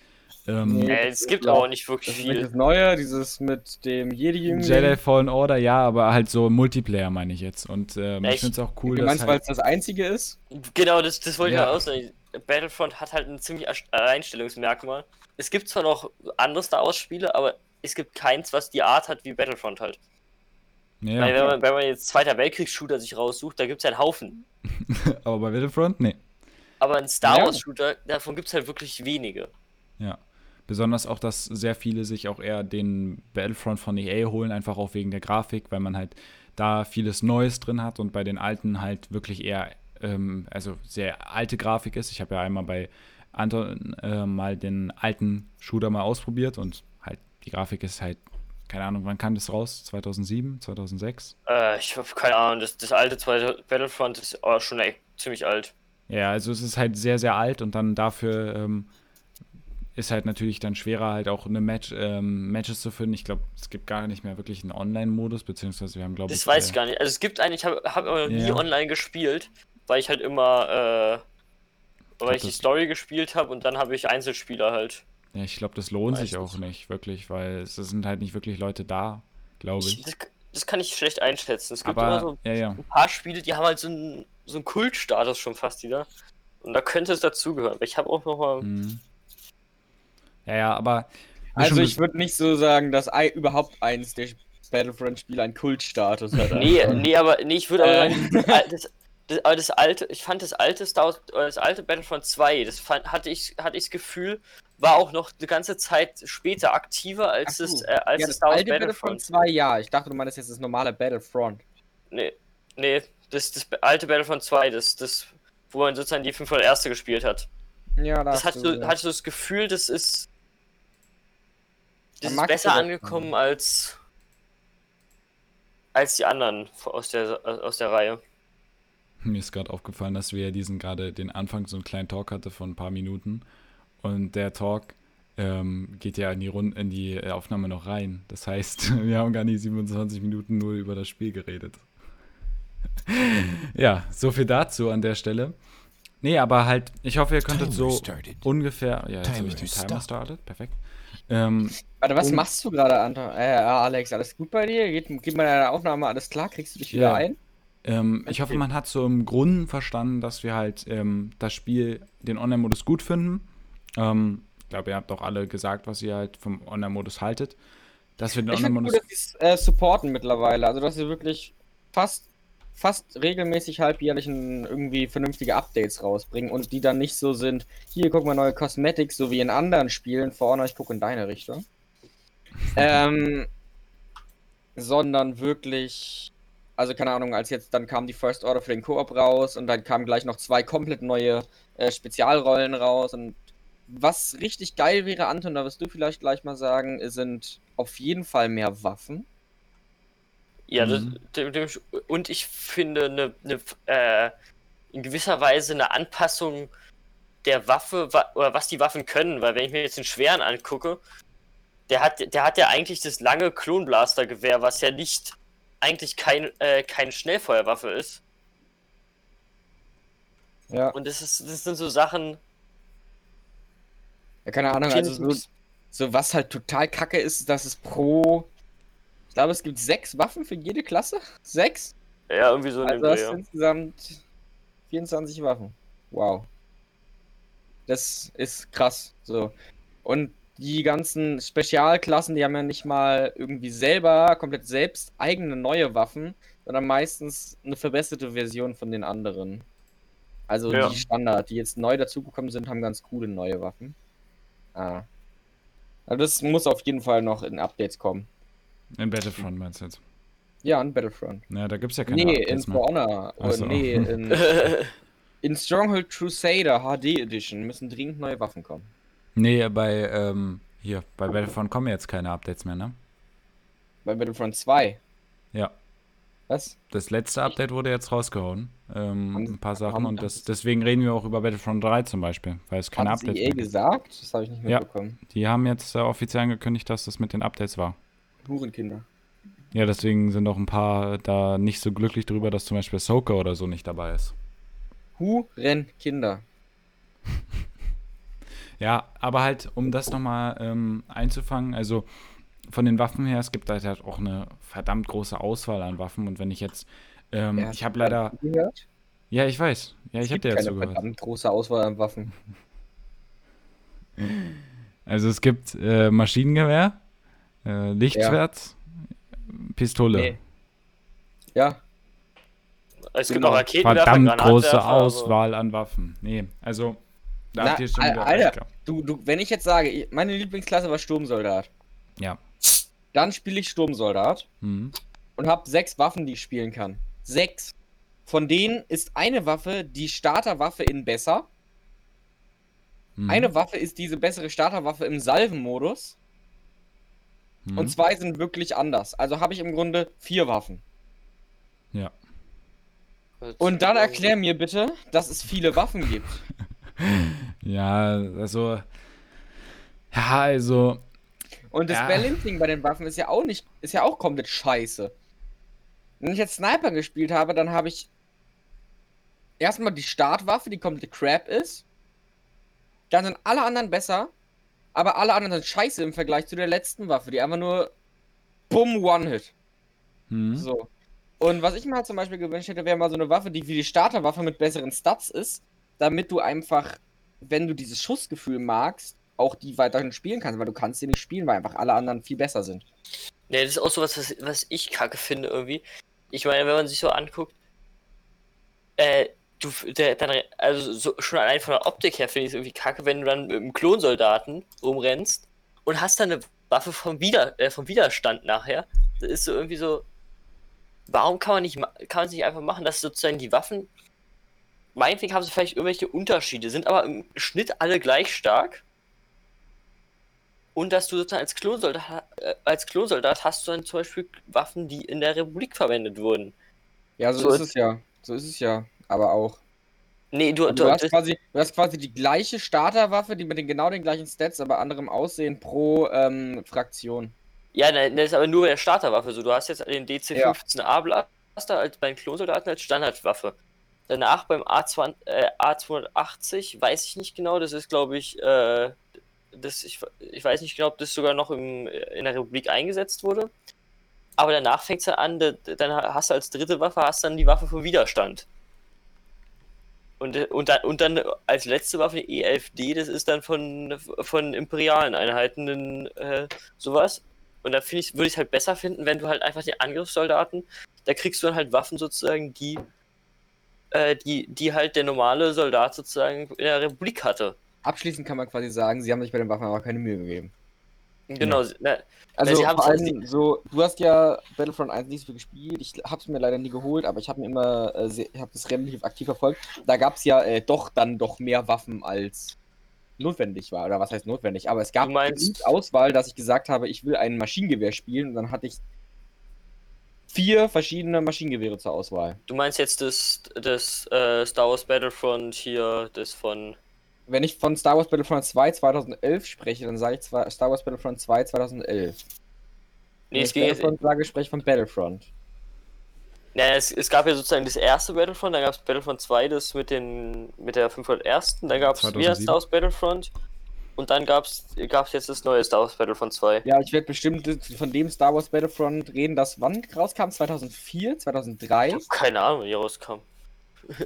Ähm, Nee. Äh, es gibt Ja. aber nicht wirklich viel. das Neue, dieses mit dem jedi Jedi Fallen Order, ja, aber halt so Multiplayer meine ich jetzt. Und ähm, ich finde es auch cool, Du dass meinst, weil halt, es das einzige ist? Genau, das, das wollte ich Ja. aussagen. Battlefront hat halt ein ziemlich Alleinstellungsmerkmal. Es gibt zwar noch andere Star Wars Spiele, aber es gibt keins, was die Art hat wie Battlefront halt. ja, Weil wenn, man, wenn man jetzt Zweiter Weltkriegs-Shooter sich raussucht, da gibt es einen Haufen. aber bei Battlefront, nee. Aber ein Star Ja. Wars Shooter, davon gibt es halt wirklich wenige. Ja. besonders auch, dass sehr viele sich auch eher den Battlefront von EA holen, einfach auch wegen der Grafik, weil man halt da vieles Neues drin hat und bei den alten halt wirklich eher, ähm, also sehr alte Grafik ist. Ich habe ja einmal bei Anton äh, mal den alten Shooter mal ausprobiert und halt die Grafik ist halt, keine Ahnung, wann kam das raus? 2007, 2006? Äh, ich habe keine Ahnung, das, das alte zweite Battlefront ist auch schon echt ziemlich alt. Ja, also es ist halt sehr, sehr alt und dann dafür ähm, ist halt natürlich dann schwerer, halt auch eine Match, ähm, Matches zu finden. Ich glaube, es gibt gar nicht mehr wirklich einen Online-Modus, beziehungsweise wir haben, glaube ich. Das weiß äh, ich gar nicht. Also es gibt einen, ich habe hab aber noch nie Ja. online gespielt, weil ich halt immer, äh, weil ich die das- Story gespielt habe und dann habe ich Einzelspieler halt. Ja, ich glaube, das lohnt sich auch nicht. wirklich, weil es sind halt nicht wirklich Leute da, glaube Ich, ich. das, das kann ich schlecht einschätzen. Es gibt immer Aber, so ja, ja. ein paar Spiele, die haben halt so einen, so einen Kultstatus schon fast wieder. Und da könnte es dazugehören. Ich habe auch noch mal. Mhm. Ja, ja, aber. Also ich würde nicht so sagen, dass ei- überhaupt eins der Battlefront-Spiele einen Kultstatus hat. Nee, nee, aber nee, ich würde aber Äh. sagen, das, al- das, aber das alte, ich fand das alte Star Wars, das alte Battlefront 2, das fand, hatte ich hatte ich das Gefühl, war auch noch eine ganze Zeit später aktiver als das äh, als ja, das Star Wars alte Battlefront Battlefront. 2, ja. Ich dachte, du meinst jetzt das normale Battlefront. Nee, nee, das das alte Battlefront 2, das das wo man sozusagen die 500 erste gespielt hat. Ja, da Das hast du, ja. hatte so das Gefühl, das ist das Da ist besser du angekommen als als die anderen aus der aus der Reihe. Mir ist gerade aufgefallen, dass wir ja diesen gerade den Anfang so einen kleinen Talk hatte von ein paar Minuten. Und der Talk ähm, geht ja in die, Rund in die äh, Aufnahme noch rein. Das heißt, wir haben gar nicht 27 Minuten nur über das Spiel geredet. ja, so viel dazu an der Stelle. Nee, aber halt, ich hoffe, ihr könntet Timer so started. ungefähr. Ja, jetzt habe ich den Timer stop. startet. Perfekt. Ähm, Warte, was machst du gerade, Anton? Äh, Alex, alles gut bei dir? Geht, geht bei deiner Aufnahme alles klar? Kriegst du dich wieder Ja. ein? Ähm, ich hoffe, man hat so im Grunde verstanden, dass wir halt ähm, das Spiel, den Online-Modus gut finden. Ähm, ich glaube, ihr habt auch alle gesagt, was ihr halt vom Online-Modus haltet. Dass wir den Online-Modus. gut, dass äh, supporten mittlerweile. Also, dass sie wirklich fast, fast regelmäßig halbjährlich irgendwie vernünftige Updates rausbringen und die dann nicht so sind, hier, guck mal, neue Cosmetics, so wie in anderen Spielen. Vorne, ich gucke in deine Richtung. ähm, sondern wirklich, also keine Ahnung, als jetzt, dann kam die First Order für den Koop raus und dann kamen gleich noch zwei komplett neue äh, Spezialrollen raus und was richtig geil wäre, Anton, da wirst du vielleicht gleich mal sagen, sind auf jeden Fall mehr Waffen. Ja, das, Mhm. dem, dem, und ich finde eine, eine äh, in gewisser Weise eine Anpassung der Waffe wa oder was die Waffen können, weil wenn ich mir jetzt den schweren angucke, der hat, der hat ja eigentlich das lange Klonblaster-Gewehr, was ja nicht eigentlich kein, äh, keine Schnellfeuerwaffe ist. Ja. Und das, ist, das sind so Sachen. ja keine Ahnung, also so, so was halt total kacke ist, dass es pro. Ich glaube, es gibt sechs Waffen für jede Klasse. Sechs? Ja, irgendwie so in dem Also hast Dreh. du ja. insgesamt 24 Waffen. Wow. Das ist krass. So. Und die ganzen Spezialklassen, die haben ja nicht mal irgendwie selber, komplett selbst eigene neue Waffen, sondern meistens eine verbesserte Version von den anderen. Also Ja. die Standard, die jetzt neu dazugekommen sind, haben ganz coole neue Waffen. Ah. Also das muss auf jeden Fall noch in Updates kommen. In Battlefront meinst du jetzt? Ja, in Battlefront. Ja, da gibt es ja keine Nee, in Updates For mehr. Honor. Oh, so. nee, in, in Stronghold Crusader HD Edition müssen dringend neue Waffen kommen. Nee, bei, ähm, hier, bei Battlefront kommen jetzt keine Updates mehr, ne? Bei Battlefront 2. Ja. Was? Das letzte Update wurde jetzt rausgehauen. Ähm, Haben- ein paar Sachen haben- und das, deswegen reden wir auch über Battlefront 3 zum Beispiel, weil es keine Updates EA mehr gibt. gesagt? Das habe ich nicht Ja. mitbekommen. Die haben jetzt äh, offiziell angekündigt, dass das mit den Updates war. Hurenkinder. Ja, deswegen sind auch ein paar da nicht so glücklich drüber, dass zum Beispiel Ahsoka oder so nicht dabei ist. Hurenkinder. Ja, aber halt, um das nochmal ähm, einzufangen, also von den Waffen her, es gibt halt, halt auch eine verdammt große Auswahl an Waffen und wenn ich jetzt, ähm, Ja, ich habe leider, hast du Gehört? ja, ich weiß, ja, ich habe dir ja zugehört. verdammt große Auswahl an Waffen. Also es gibt äh, Maschinengewehr, äh, Lichtschwert, Pistole. Nee. Ja, es gibt Genau. auch Raketenwerfer, Verdammt große aber- Auswahl an Waffen. Nee, also da Na, habt ihr schon wieder Alter. du, du, wenn ich jetzt sage, meine Lieblingsklasse war Sturmsoldat, Ja. dann spiele ich Sturmsoldat Mhm. und habe sechs Waffen, die ich spielen kann. Sechs. Von denen ist eine Waffe die Starterwaffe in besser. Mhm. Eine Waffe ist diese bessere Starterwaffe im Salvenmodus. Mhm. Und zwei sind wirklich anders. Also habe ich im Grunde vier Waffen. Ja. Und dann erklär mir bitte, dass es viele Waffen gibt. Ja, also. Ja, also. Und das Ja. Balancing bei den Waffen ist ja auch nicht, ist ja auch komplett scheiße. Wenn ich jetzt Sniper gespielt habe, dann habe ich erstmal die Startwaffe, die komplett crap ist. Dann sind alle anderen besser, aber alle anderen sind scheiße im Vergleich zu der letzten Waffe, die einfach nur Bumm One-Hit. Mhm. So. Und was ich mir halt zum Beispiel gewünscht hätte, wäre mal so eine Waffe, die wie die Starterwaffe mit besseren Stats ist, damit du einfach, wenn du dieses Schussgefühl magst, auch die weiterhin spielen kannst, weil du kannst sie nicht spielen, weil einfach alle anderen viel besser sind. Ne, das ist auch so was, was, ich kacke finde irgendwie. Ich meine, wenn man sich so anguckt, äh, du, der, dann, also so, schon allein von der Optik her finde ich es irgendwie kacke, wenn du dann mit einem Klonsoldaten rumrennst und hast dann eine Waffe vom, Wider, äh, vom Widerstand nachher. Das ist so irgendwie so, warum kann man nicht, kann man es nicht einfach machen, dass sozusagen die Waffen, meinetwegen haben sie vielleicht irgendwelche Unterschiede, sind aber im Schnitt alle gleich stark. Und dass du sozusagen als Klonsoldat, äh, als Klonsoldat hast du dann zum Beispiel Waffen, die in der Republik verwendet wurden. Ja, so, So ist es ja. So ist es ja. Aber auch. Nee, du, Du, du, hast quasi, du hast quasi die gleiche Starterwaffe, die mit den genau den gleichen Stats, aber anderem Aussehen pro ähm, Fraktion. ja, nein, das ist aber nur bei der Starterwaffe so. Du hast jetzt den DC-15A Blaster als beim Klonsoldaten als Standardwaffe. Danach beim A2, äh, A280, weiß ich nicht genau, das ist glaube ich, äh, das, ich, ich weiß nicht genau, ob das sogar noch im, in der Republik eingesetzt wurde. Aber danach fängt es an, da- dann hast du als dritte Waffe hast dann die Waffe vom Widerstand. Und, äh, und, dann, und dann als letzte Waffe die E11D, das ist dann von, von imperialen Einheiten in, äh, sowas. Und da finde ich, würde ich halt besser finden, wenn du halt einfach die Angriffssoldaten, da kriegst du dann halt Waffen sozusagen, die, äh, die, die halt der normale Soldat sozusagen in der Republik hatte. Abschließend kann man quasi sagen, sie haben sich bei den Waffen aber keine Mühe gegeben. Genau, ne, Also haben's vor allem so, du hast ja Battlefront 1 nicht so viel gespielt, ich hab's mir leider nie geholt, aber ich habe mir immer, äh, sehr- ich habe das relativ aktiv verfolgt. Da gab's ja äh, doch dann doch mehr Waffen als notwendig war, oder was heißt notwendig, aber es gab genug Auswahl, dass ich gesagt habe, ich will ein Maschinengewehr spielen und dann hatte ich vier verschiedene Maschinengewehre zur Auswahl. du meinst jetzt das, das äh, Star Wars Battlefront hier, das von. Wenn ich von Star Wars Battlefront 2 2011 spreche, dann sage ich zwar Star Wars Battlefront 2 2011. Nee, Wenn es ich ging jetzt. Battlefront sage, spreche ich von Battlefront. Ja, es, es gab ja sozusagen das erste Battlefront, dann gab es Battlefront 2, das mit den mit der 501. Dann gab es wieder 2007. Star Wars Battlefront. Und dann gab es jetzt das neue Star Wars Battlefront 2. Ja, ich werde bestimmt von dem Star Wars Battlefront reden, das wann rauskam? 2004, 2003? Ich hab keine Ahnung, wie rauskam.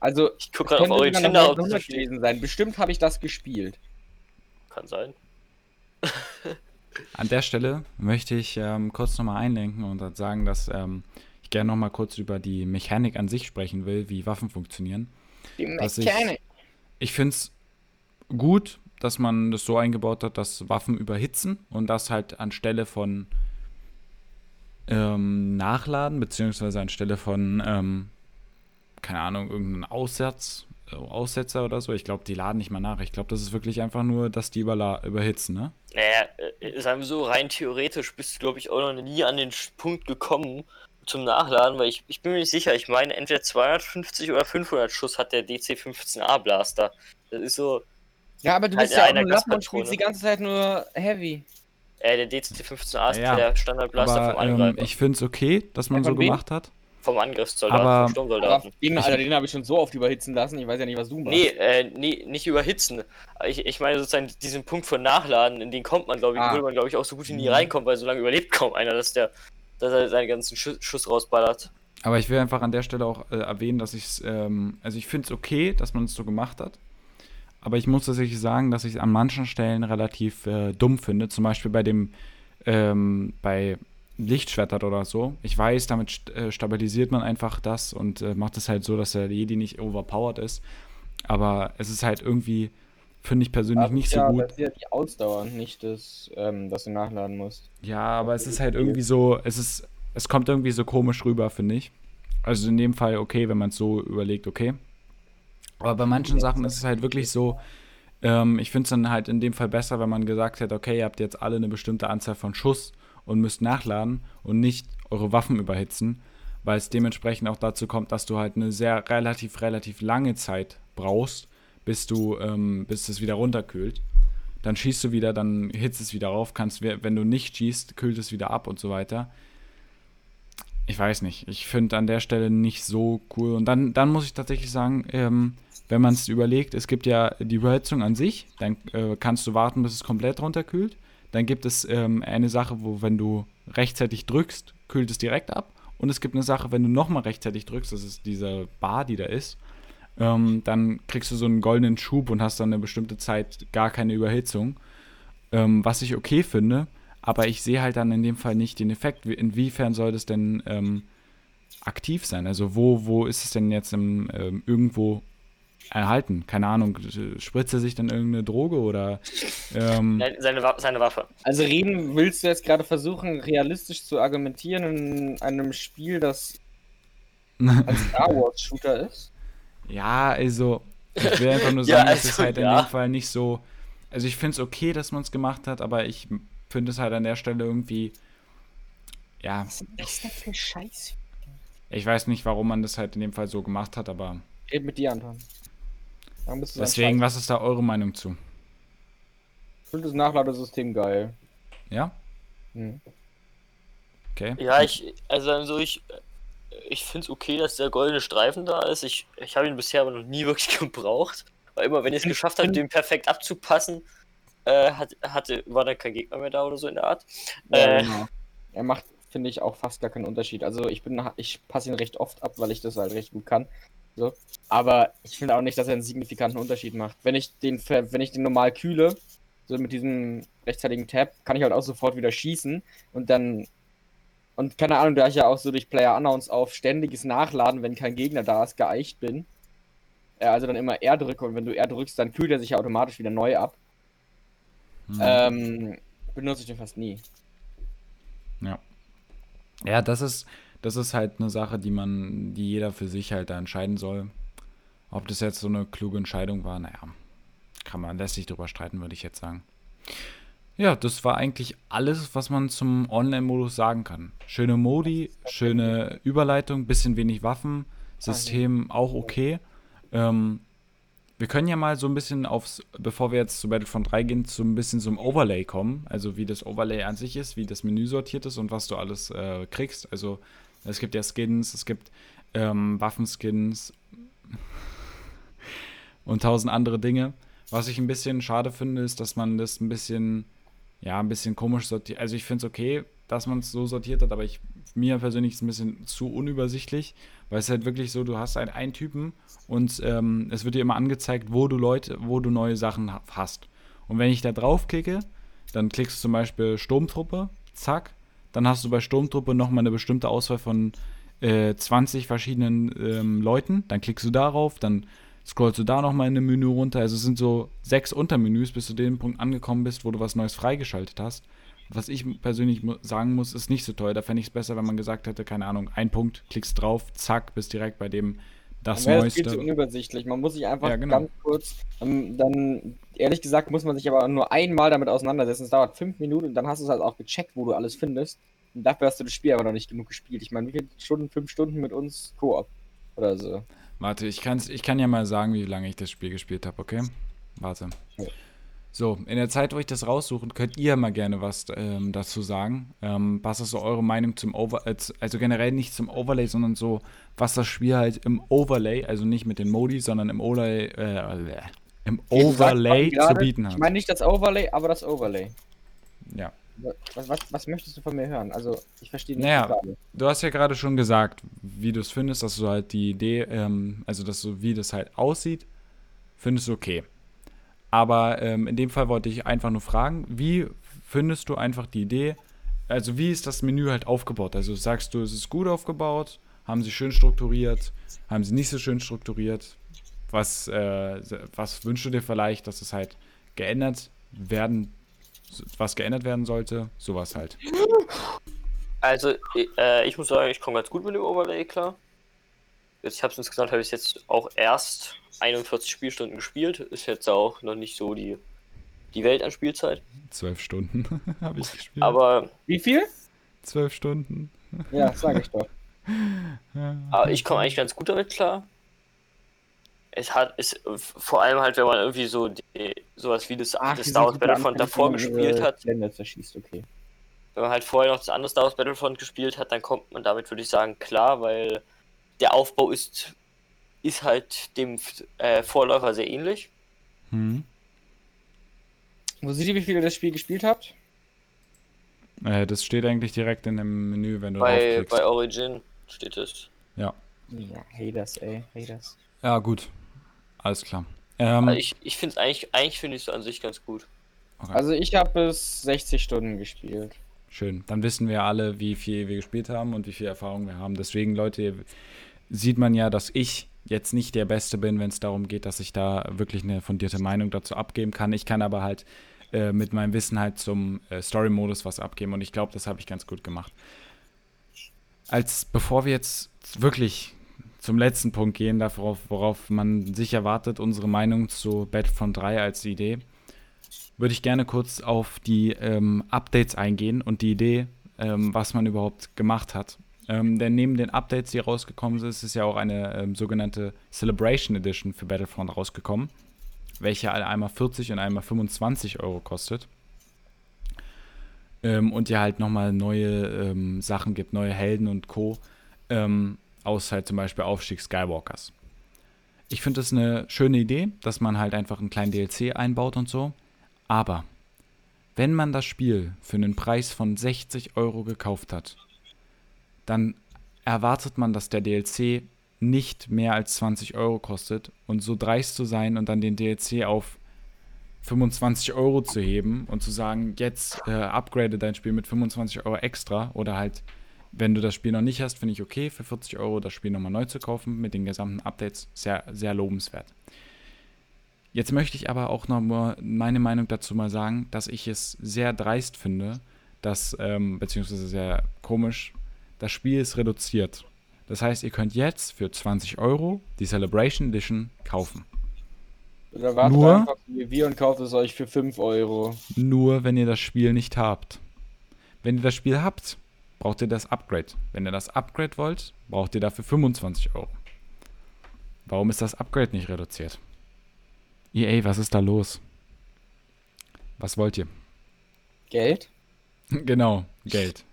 Also, Ich guck gerade auf 1900 da steht. gewesen sein. Bestimmt habe ich das gespielt. Kann sein. An der Stelle möchte ich ähm, kurz nochmal einlenken und dann sagen, dass ähm, ich gerne nochmal kurz über die Mechanik an sich sprechen will, wie Waffen funktionieren. Die Was ich- Mechanik. Ich finde es gut, dass man das so eingebaut hat, dass Waffen überhitzen und das halt anstelle von ähm, Nachladen, beziehungsweise anstelle von, ähm, keine Ahnung, irgendeinen Aussatz, äh, Aussetzer oder so. Ich glaube, die laden nicht mal nach. Ich glaube, das ist wirklich einfach nur, dass die überhitzen, ne? Naja, äh, sagen wir so, rein theoretisch bist du, glaube ich, auch noch nie an den Punkt gekommen zum Nachladen, weil ich, ich bin mir nicht sicher. Ich meine, entweder 250 oder 500 Schuss hat der DC-15A Blaster. Das ist so, Ja, aber du Halt bist ja auch einer ein Lappen und spielst die ganze Zeit nur Heavy. äh, der DC-15A ist Ja, der Standardblaster vom Aber ähm, Angreifer. ich finde es okay, dass man Ja, so wem? gemacht hat. vom Angriffssoldaten, aber- vom Aber Sturmsoldaten. den, Alter, den habe ich schon so oft überhitzen lassen. Ich weiß ja nicht, was du machst. Nee, äh, nee, nicht überhitzen. Ich, ich meine sozusagen diesen Punkt von Nachladen, in den kommt man, glaube ich, Ah. würde man, glaube ich, auch so gut wie nie Mhm. reinkommen, weil so lange überlebt kaum einer, dass der, dass er seinen ganzen Schuss, Schuss rausballert. Aber ich will einfach an der Stelle auch äh, erwähnen, dass ich es, ähm, also ich finde es okay, dass man es so gemacht hat. Aber ich muss tatsächlich sagen, dass ich es an manchen Stellen relativ äh, dumm finde. Zum Beispiel bei dem, ähm, bei Lichtschwertern oder so. Ich weiß, damit st äh, stabilisiert man einfach das und äh, macht es halt so, dass der Jedi nicht overpowered ist. Aber es ist halt irgendwie finde ich persönlich Aber nicht ja, so gut. Das ist ja die Ausdauer, nicht das, ähm, dass du nachladen musst. Ja, aber es ist halt irgendwie so, es ist, es kommt irgendwie so komisch rüber, finde ich. Also in dem Fall okay, wenn man es so überlegt, okay. Aber bei manchen Sachen ist es halt wirklich so, ähm, ich finde es dann halt in dem Fall besser, wenn man gesagt hätte, okay, ihr habt jetzt alle eine bestimmte Anzahl von Schuss und müsst nachladen und nicht eure Waffen überhitzen, weil es dementsprechend auch dazu kommt, dass du halt eine sehr relativ, relativ lange Zeit brauchst, bis du, ähm, bis es wieder runterkühlt. Dann schießt du wieder, dann hitzt es wieder auf, kannst, we- wenn du nicht schießt, kühlt es wieder ab und so weiter. Ich weiß nicht. Ich finde an der Stelle nicht so cool. Und dann, dann muss ich tatsächlich sagen, ähm, wenn man es überlegt, es gibt ja die Überhitzung an sich, dann äh, kannst du warten, bis es komplett runterkühlt. Dann gibt es ähm, eine Sache, wo wenn du rechtzeitig drückst, kühlt es direkt ab. Und es gibt eine Sache, wenn du nochmal rechtzeitig drückst, das ist diese Bar, die da ist, ähm, dann kriegst du so einen goldenen Schub und hast dann eine bestimmte Zeit gar keine Überhitzung. Ähm, was ich okay finde, aber ich sehe halt dann in dem Fall nicht den Effekt. Wie- Inwiefern soll das denn ähm, aktiv sein? Also wo, wo ist es denn jetzt im, ähm, irgendwo erhalten? Keine Ahnung, spritzt er sich dann irgendeine Droge oder ähm, Nein, seine, seine Waffe. Also reden, willst du jetzt gerade versuchen, realistisch zu argumentieren in einem Spiel, das ein Star Wars Shooter ist? Ja, also, ich will einfach nur Ja, sagen, dass es also, halt in ja. dem Fall nicht so. Also, ich finde es okay, dass man es gemacht hat, aber ich finde es halt an der Stelle irgendwie. Ja, Was ist das denn für Scheiß? ich weiß nicht, warum man das halt in dem Fall so gemacht hat, aber Red mit dir, Anton. Warum bist du so ein deswegen, was ist da eure Meinung zu? Ich finde das Nachladesystem geil. Ja? Hm. Okay. Ja, ich, also, also ich, ich finde es okay, dass der goldene Streifen da ist. Ich, ich habe ihn bisher aber noch nie wirklich gebraucht. Weil immer, wenn ich es geschafft habe, den perfekt abzupassen, äh, hat, hatte, war dann kein Gegner mehr da oder so in der Art. Ja, Äh, genau. Er macht, finde ich, auch fast gar keinen Unterschied. Also ich bin, ich passe ihn recht oft ab, weil ich das halt recht gut kann. So. Aber ich finde auch nicht, dass er einen signifikanten Unterschied macht. Wenn ich den, wenn ich den normal kühle, so mit diesem rechtzeitigen Tab, kann ich halt auch sofort wieder schießen und dann und keine Ahnung, da ich ja auch so durch Player Announce auf ständiges Nachladen, wenn kein Gegner da ist, geeicht bin. Äh, Also dann immer R drücke und wenn du R drückst, dann kühlt er sich ja automatisch wieder neu ab. Hm. Ähm, benutze ich den fast nie. Ja. Ja, das ist, das ist halt eine Sache, die man, die jeder für sich halt da entscheiden soll. Ob das jetzt so eine kluge Entscheidung war, naja, kann man, lässt sich drüber streiten, würde ich jetzt sagen. Ja, das war eigentlich alles, was man zum Online-Modus sagen kann. Schöne Modi, schöne Überleitung, bisschen wenig Waffen, System auch okay. Ähm, wir können ja mal so ein bisschen aufs, bevor wir jetzt zu Battlefront 3 gehen, so ein bisschen zum Overlay kommen. Also wie das Overlay an sich ist, wie das Menü sortiert ist und was du alles äh, kriegst. Also es gibt ja Skins, es gibt ähm, Waffenskins und tausend andere Dinge. Was ich ein bisschen schade finde, ist, dass man das ein bisschen, ja, ein bisschen komisch sortiert. Also ich finde es okay, dass man es so sortiert hat, aber ich, mir persönlich ist es ein bisschen zu unübersichtlich, weil es halt wirklich so, du hast halt einen Typen und ähm, es wird dir immer angezeigt, wo du Leute, wo du neue Sachen ha- hast. Und wenn ich da draufklicke, dann klickst du zum Beispiel Sturmtruppe, zack, dann hast du bei Sturmtruppe nochmal eine bestimmte Auswahl von äh, 20 verschiedenen ähm, Leuten, dann klickst du darauf, dann scrollst du da nochmal in dem Menü runter. Also es sind so sechs Untermenüs, bis du dem Punkt angekommen bist, wo du was Neues freigeschaltet hast. Was ich persönlich mu- sagen muss, ist nicht so toll. Da fände ich es besser, wenn man gesagt hätte, keine Ahnung, ein Punkt, klickst drauf, zack, bist direkt bei dem das wäre das viel zu Neueste. unübersichtlich. Man muss sich einfach Ja, genau. ganz kurz, ähm, dann, ehrlich gesagt, muss man sich aber nur einmal damit auseinandersetzen. Es dauert fünf Minuten und dann hast du es halt auch gecheckt, wo du alles findest. Und dafür hast du das Spiel aber noch nicht genug gespielt. Ich meine, wie viele Stunden? Fünf Stunden mit uns Koop oder so. Warte, ich, kann's, ich kann ja mal sagen, wie lange ich das Spiel gespielt habe, okay? Warte. Ja. So, in der Zeit, wo ich das raussuche, könnt ihr mal gerne was ähm, dazu sagen. Ähm, was ist so eure Meinung zum Over... z- Also generell nicht zum Overlay, sondern so, was das Spiel halt im Overlay, also nicht mit den Modi, sondern im Overlay, äh, äh, im Overlay gerade- zu bieten hat. Ich meine nicht das Overlay, aber das Overlay. ja. Was, was, was möchtest du von mir hören? Also, ich verstehe nicht Naja. die Frage. Du hast ja gerade schon gesagt, wie du es findest, dass du halt die Idee, ähm, also dass so wie das halt aussieht, findest du okay. Aber ähm, in dem Fall wollte ich einfach nur fragen, wie findest du einfach die Idee, also wie ist das Menü halt aufgebaut? Also sagst du, es ist gut aufgebaut, haben sie schön strukturiert, haben sie nicht so schön strukturiert? Was, äh, was wünschst du dir vielleicht, dass es halt geändert werden, was geändert werden sollte? Sowas halt. Also, äh, ich muss sagen, ich komme ganz gut mit dem Overlay klar. Jetzt, ich habe es insgesamt, habe ich jetzt auch erst 41 Spielstunden gespielt. Ist jetzt auch noch nicht so die, die Welt an Spielzeit. Zwölf Stunden habe ich gespielt. Aber Wie viel? Zwölf Stunden. Ja, sag ich doch. Aber ich komme eigentlich ganz gut damit klar. Es hat, ist vor allem halt, wenn man irgendwie so die, sowas wie das, das Star Wars Battlefront davor gespielt hat, Länder zerschießt, okay. wenn man halt vorher noch das andere Star Wars Battlefront gespielt hat, dann kommt man damit, würde ich sagen, klar, weil der Aufbau ist, ist halt dem äh, Vorläufer sehr ähnlich. Hm. Wo seht ihr, wie viel ihr das Spiel gespielt habt? Äh, das steht eigentlich direkt in dem Menü, wenn du Bei, draufklickst. bei Origin steht es. Ja. Ja, Haters, ey, Haters. ja, gut. Alles klar. Ähm, Also ich, ich finde es eigentlich, eigentlich finde ich es an sich ganz gut. okay. Also ich habe bis 60 Stunden gespielt. Schön. Dann wissen wir alle, wie viel wir gespielt haben und wie viel Erfahrung wir haben. Deswegen, Leute, sieht man ja, dass ich jetzt nicht der Beste bin, wenn es darum geht, dass ich da wirklich eine fundierte Meinung dazu abgeben kann. Ich kann aber halt äh, mit meinem Wissen halt zum äh, Story-Modus was abgeben und ich glaube, das habe ich ganz gut gemacht. Als bevor wir jetzt wirklich zum letzten Punkt gehen, darauf, worauf man sich erwartet, unsere Meinung zu Battlefront 3 als Idee, würde ich gerne kurz auf die ähm, Updates eingehen und die Idee, ähm, was man überhaupt gemacht hat. Ähm, denn neben den Updates, die rausgekommen sind, ist ja auch eine ähm, sogenannte Celebration Edition für Battlefront rausgekommen, welche einmal 40 und einmal 25 Euro kostet. Ähm, und ja halt nochmal neue ähm, Sachen gibt, neue Helden und Co. Ähm, aus halt zum Beispiel Aufstieg Skywalkers. Ich finde das eine schöne Idee, dass man halt einfach einen kleinen DLC einbaut und so. Aber wenn man das Spiel für einen Preis von 60 Euro gekauft hat, dann erwartet man, dass der DLC nicht mehr als 20 Euro kostet und so dreist zu sein und dann den DLC auf 25 Euro zu heben und zu sagen, jetzt äh, upgrade dein Spiel mit 25 Euro extra oder halt, wenn du das Spiel noch nicht hast, finde ich okay, für 40 Euro das Spiel nochmal neu zu kaufen mit den gesamten Updates, sehr, sehr lobenswert. Jetzt möchte ich aber auch noch mal meine Meinung dazu mal sagen, dass ich es sehr dreist finde, dass, ähm, beziehungsweise sehr komisch, das Spiel ist reduziert. Das heißt, ihr könnt jetzt für 20 Euro die Celebration Edition kaufen. Oder wartet Nur- einfach wie wir und kauft es euch für 5 Euro. Nur wenn ihr das Spiel nicht habt. Wenn ihr das Spiel habt, braucht ihr das Upgrade. Wenn ihr das Upgrade wollt, braucht ihr dafür 25 Euro. Warum ist das Upgrade nicht reduziert? EA, was ist da los? Was wollt ihr? Geld? genau, Geld.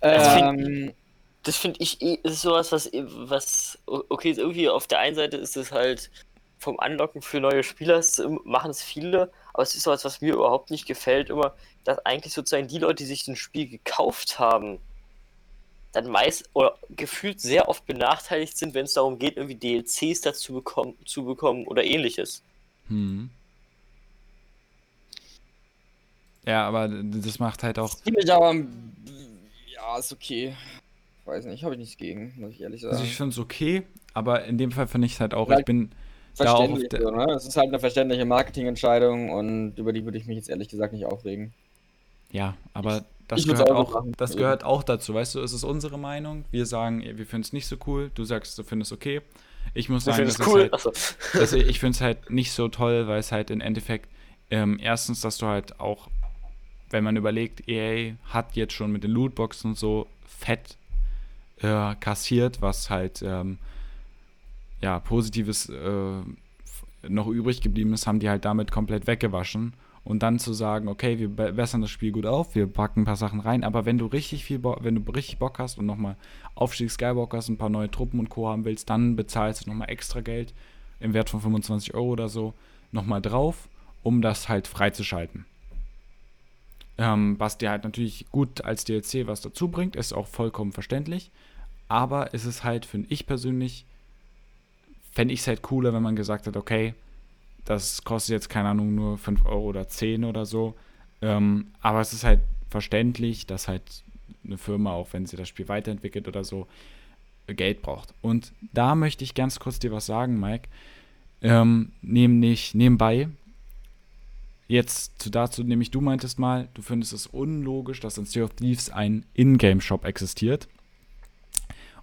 Ähm, Das finde ich eh, ist sowas, was, was, okay, irgendwie auf der einen Seite ist es halt vom Anlocken für neue Spieler, es machen es viele, aber es ist sowas, was mir überhaupt nicht gefällt, immer, dass eigentlich sozusagen die Leute, die sich ein Spiel gekauft haben, dann meist oder gefühlt sehr oft benachteiligt sind, wenn es darum geht, irgendwie DLCs dazu bekommen, zu bekommen oder ähnliches. Hm. Ja, aber das macht halt auch. finde ich aber. Ja, ist okay. Weiß nicht, habe ich nichts gegen, muss ich ehrlich sagen. Also ich finde es okay, aber in dem Fall finde ich es halt auch, Weil- ich bin da auch ne? Es ist halt eine verständliche Marketingentscheidung und über die würde ich mich jetzt ehrlich gesagt nicht aufregen. Ja, aber das Ich gehört auch auch, das gehört auch dazu, weißt du, es ist unsere Meinung. Wir sagen, wir finden es nicht so cool. Du sagst, du findest es okay. Ich muss Ich sagen, finde das es cool. halt, also ich finde es halt nicht so toll, weil es halt im Endeffekt ähm, erstens, dass du halt auch, wenn man überlegt, EA hat jetzt schon mit den Lootboxen so fett äh, kassiert, was halt ähm, ja positives äh, noch übrig geblieben ist, haben die halt damit komplett weggewaschen. Und dann zu sagen, okay, wir be- bessern das Spiel gut auf, wir packen ein paar Sachen rein, aber wenn du richtig viel, Bo wenn du richtig Bock hast und nochmal Aufstieg Skywalkers, ein paar neue Truppen und Co. haben willst, dann bezahlst du nochmal extra Geld im Wert von 25 Euro oder so nochmal drauf, um das halt freizuschalten. Ähm, was dir halt natürlich gut als DLC was dazu bringt, ist auch vollkommen verständlich. Aber es ist halt, finde ich persönlich, fände ich es halt cooler, wenn man gesagt hat, okay, das kostet jetzt, keine Ahnung, nur 5 Euro oder 10 oder so. Ähm, aber es ist halt verständlich, dass halt eine Firma, auch wenn sie das Spiel weiterentwickelt oder so, Geld braucht. Und da möchte ich ganz kurz dir was sagen, Mike. Ähm, nämlich nebenbei, jetzt zu dazu, nämlich du meintest mal, du findest es unlogisch, dass in Sea of Thieves ein Ingame-Shop existiert.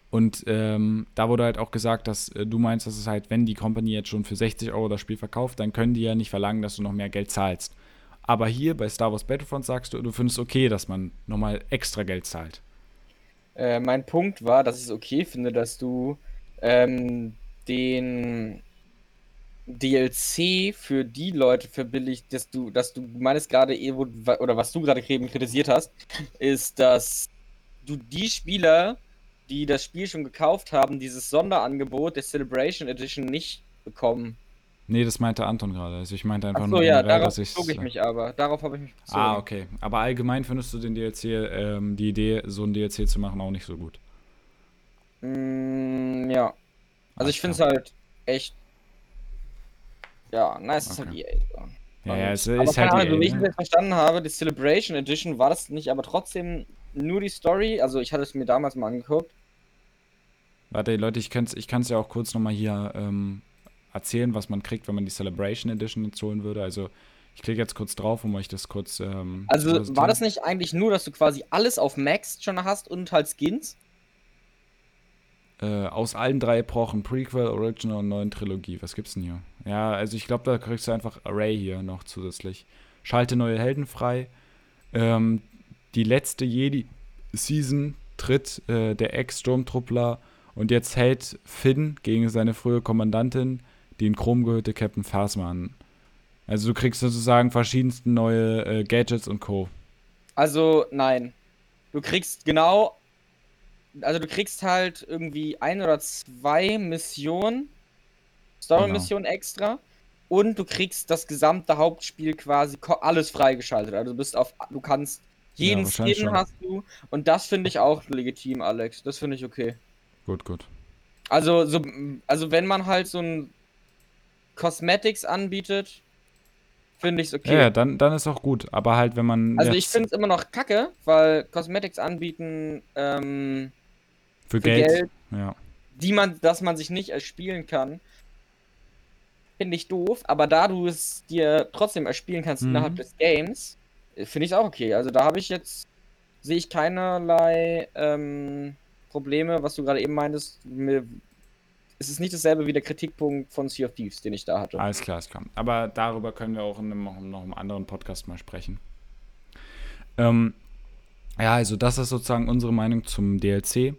Und ähm, da wurde halt auch gesagt, dass äh, du meinst, dass es halt, wenn die Company jetzt schon für 60 Euro das Spiel verkauft, dann können die ja nicht verlangen, dass du noch mehr Geld zahlst. Aber hier bei Star Wars Battlefront sagst du, du findest okay, dass man nochmal extra Geld zahlt. Äh, mein Punkt war, dass ich es okay finde, dass du ähm, den DLC für die Leute verbilligt, dass du, dass du meinst gerade eh, oder was du gerade eben kritisiert hast, ist, dass du die Spieler, die das Spiel schon gekauft haben, dieses Sonderangebot der Celebration Edition nicht bekommen. Nee, das meinte Anton gerade. Also ich meinte einfach Ach so, nur, ja, generell, darauf dass bezog ich äh, mich aber. Darauf habe ich mich bezogen. Ah, okay. Aber allgemein findest du den DLC, ähm, die Idee, so ein DLC zu machen, auch nicht so gut. Mm, ja. Also Alles ich finde es klar. halt echt. Ja, nice, ist halt Okay. EA. So. Ja, ja, es aber ist halt Ahnung, so wie ich EA, es ne? jetzt verstanden habe, die Celebration Edition war das nicht, aber trotzdem nur die Story. Also ich hatte es mir damals mal angeguckt. Warte, Leute, ich kann es ich kann's ja auch kurz nochmal hier ähm, erzählen, was man kriegt, wenn man die Celebration Edition jetzt holen würde. Also ich klicke jetzt kurz drauf, um euch das kurz ähm, Also war das nicht eigentlich nur, dass du quasi alles auf Max schon hast und halt Skins? Äh, aus allen drei Epochen, Prequel, Original und neuen Trilogie. Was gibt's denn hier? Ja, also ich glaube, da kriegst du einfach Array hier noch zusätzlich. Schalte neue Helden frei. Ähm, die letzte Jedi-Season tritt äh, der Ex-Sturmtruppler und jetzt hält Finn gegen seine frühe Kommandantin, die in Chrom gehörte Captain Phasma an. Also du kriegst sozusagen verschiedenste neue äh, Gadgets und Co. Also nein. Du kriegst genau. Also du kriegst halt irgendwie ein oder zwei Missionen. Story-Missionen extra. Und du kriegst das gesamte Hauptspiel quasi alles freigeschaltet. Also du bist auf. Du kannst. Ja, Jeden wahrscheinlich Skin schon. hast du. Und das finde ich auch legitim, Alex. Das finde ich okay. Gut, gut. Also, so, also wenn man halt so ein Cosmetics anbietet, finde ich es okay. Ja, ja, dann, dann ist auch gut. Aber halt, wenn man also ich finde es immer noch kacke, weil Cosmetics anbieten, ähm, für, für Geld, Geld, ja. die man, dass man sich nicht erspielen kann, finde ich doof. Aber da du es dir trotzdem erspielen kannst Mhm. innerhalb des Games, finde ich es auch okay. Also da habe ich jetzt, sehe ich keinerlei ähm, Probleme, was du gerade eben meintest. Mir, es ist nicht dasselbe wie der Kritikpunkt von Sea of Thieves, den ich da hatte. Alles klar, ist klar. Aber darüber können wir auch in einem, noch in einem anderen Podcast mal sprechen. Ähm, ja, also das ist sozusagen unsere Meinung zum DLC.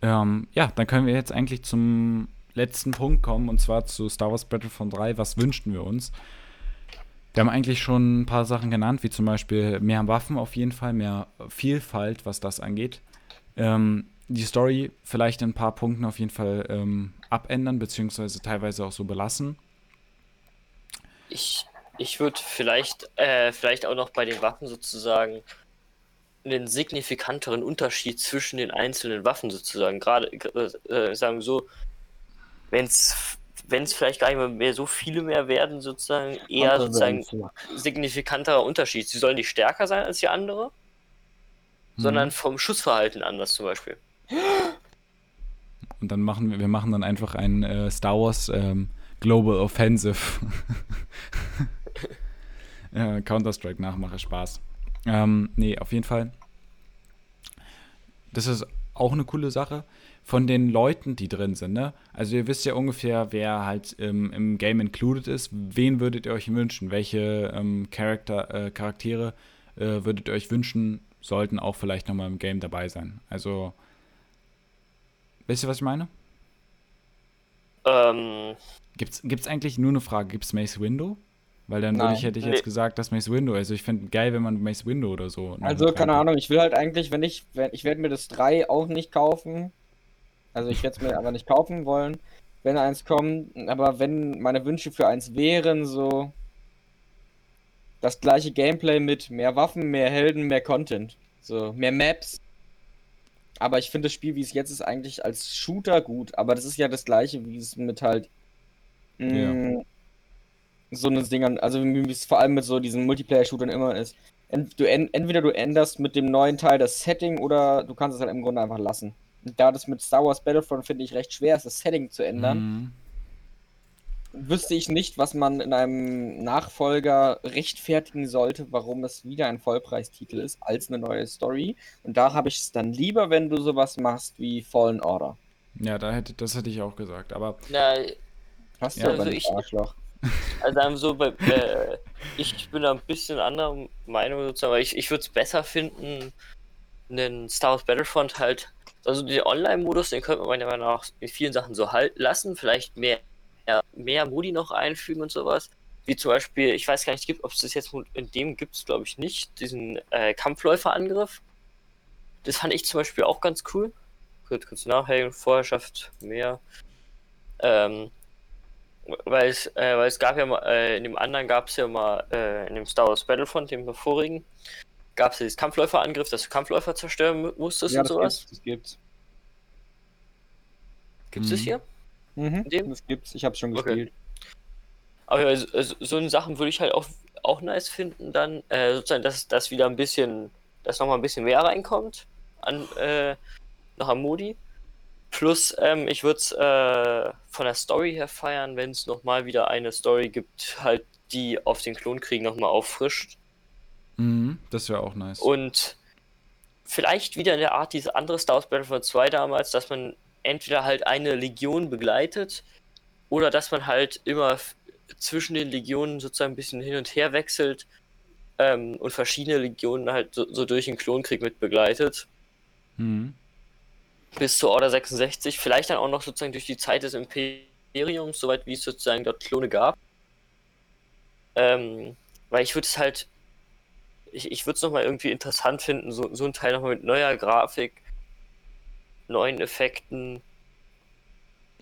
Ähm, ja, dann können wir jetzt eigentlich zum letzten Punkt kommen und zwar zu Star Wars Battlefront 3. Was wünschten wir uns? Wir haben eigentlich schon ein paar Sachen genannt, wie zum Beispiel mehr Waffen auf jeden Fall, mehr Vielfalt, was das angeht. Ähm, die Story vielleicht in ein paar Punkten auf jeden Fall ähm, abändern, beziehungsweise teilweise auch so belassen. Ich, ich würde vielleicht, äh, vielleicht auch noch bei den Waffen sozusagen einen signifikanteren Unterschied zwischen den einzelnen Waffen sozusagen, gerade, äh, sagen wir so, wenn es wenn es vielleicht gar nicht mehr, so viele mehr werden, sozusagen eher sozusagen signifikanterer Unterschied. Sie sollen nicht stärker sein als die andere, sondern vom Schussverhalten anders zum Beispiel. Und dann machen wir, wir machen dann einfach ein äh, Star Wars ähm, Global Offensive. ja, Counter-Strike Nachmache, Spaß. Ähm, nee, auf jeden Fall. Das ist auch eine coole Sache. Von den Leuten, die drin sind, ne? Also ihr wisst ja ungefähr, wer halt ähm, im Game included ist. Wen würdet ihr euch wünschen? Welche ähm, Charakter, äh, Charaktere äh, würdet ihr euch wünschen, sollten auch vielleicht nochmal im Game dabei sein? Also, wisst ihr, was ich meine? Ähm, Gibt's, gibt's eigentlich nur eine Frage, gibt's Mace Window? Weil dann würde ich, hätte ich Nee. jetzt gesagt, dass Mace Window, also ich fände geil, wenn man Mace Window oder so. Also, keine. Ahnung, ich will halt eigentlich, wenn ich, wenn, ich werde mir das 3 auch nicht kaufen. Also ich werde es mir aber nicht kaufen wollen, wenn eins kommt. Aber wenn meine Wünsche für eins wären, so das gleiche Gameplay mit mehr Waffen, mehr Helden, mehr Content. So, mehr Maps. Aber ich finde das Spiel, wie es jetzt ist, eigentlich als Shooter gut. Aber das ist ja das gleiche, wie es mit halt mh, so eine Dingern, also wie es vor allem mit so diesen Multiplayer-Shootern immer ist. Ent, du, en, entweder du änderst mit dem neuen Teil das Setting oder du kannst es halt im Grunde einfach lassen. Da das mit Star Wars Battlefront finde ich recht schwer ist, das Setting zu ändern, Mhm. wüsste ich nicht, was man in einem Nachfolger rechtfertigen sollte, warum es wieder ein Vollpreistitel ist, als eine neue Story. Und da habe ich es dann lieber, wenn du sowas machst wie Fallen Order. Ja, da hätte, das hätte ich auch gesagt. Aber Na, Hast du Ja, aber also nicht, ich- Arschloch. Also wir so, bei, äh, ich bin da ein bisschen anderer Meinung sozusagen, weil ich, ich würde es besser finden, einen Star Wars Battlefront halt, also den Online-Modus, den könnte man meiner Meinung nach in vielen Sachen so halt lassen, vielleicht mehr, mehr, Modi noch einfügen und sowas. Wie zum Beispiel, ich weiß gar nicht, ob es das jetzt in dem gibt es, glaube ich, nicht, diesen äh, Kampfläuferangriff. Das fand ich zum Beispiel auch ganz cool. Kurz, kurz nachher, Vorherrschaft, mehr. Ähm, weil es, äh, weil es gab ja mal, äh, in dem anderen gab es ja mal, äh, in dem Star Wars Battlefront, dem vorigen, gab es ja dieses Kampfläuferangriff, dass du Kampfläufer zerstören mu- musstest Ja, und das sowas. gibt's, das gibt's. Gibt es das Mhm. hier? Mhm, Dem? das gibt's. Ich hab's schon Okay. gespielt. Aber ja, so, so- so eine Sachen würde ich halt auch, auch nice finden, dann, äh, sozusagen, dass das wieder ein bisschen, dass nochmal ein bisschen mehr reinkommt an, äh, noch am Modi. Plus, ähm, ich würde es äh, von der Story her feiern, wenn es nochmal wieder eine Story gibt, halt, die auf den Klonkrieg nochmal auffrischt. Mhm, das wäre auch nice. Und vielleicht wieder in der Art diese andere Star Wars Battlefront 2 damals, dass man entweder halt eine Legion begleitet oder dass man halt immer zwischen den Legionen sozusagen ein bisschen hin und her wechselt ähm, und verschiedene Legionen halt so, so durch den Klonkrieg mit begleitet. Mhm. Bis zur Order 66, vielleicht dann auch noch sozusagen durch die Zeit des Imperiums, soweit wie es sozusagen dort Klone gab. Ähm, weil ich würde es halt, ich, ich würde es nochmal irgendwie interessant finden, so, so ein Teil nochmal mit neuer Grafik, neuen Effekten,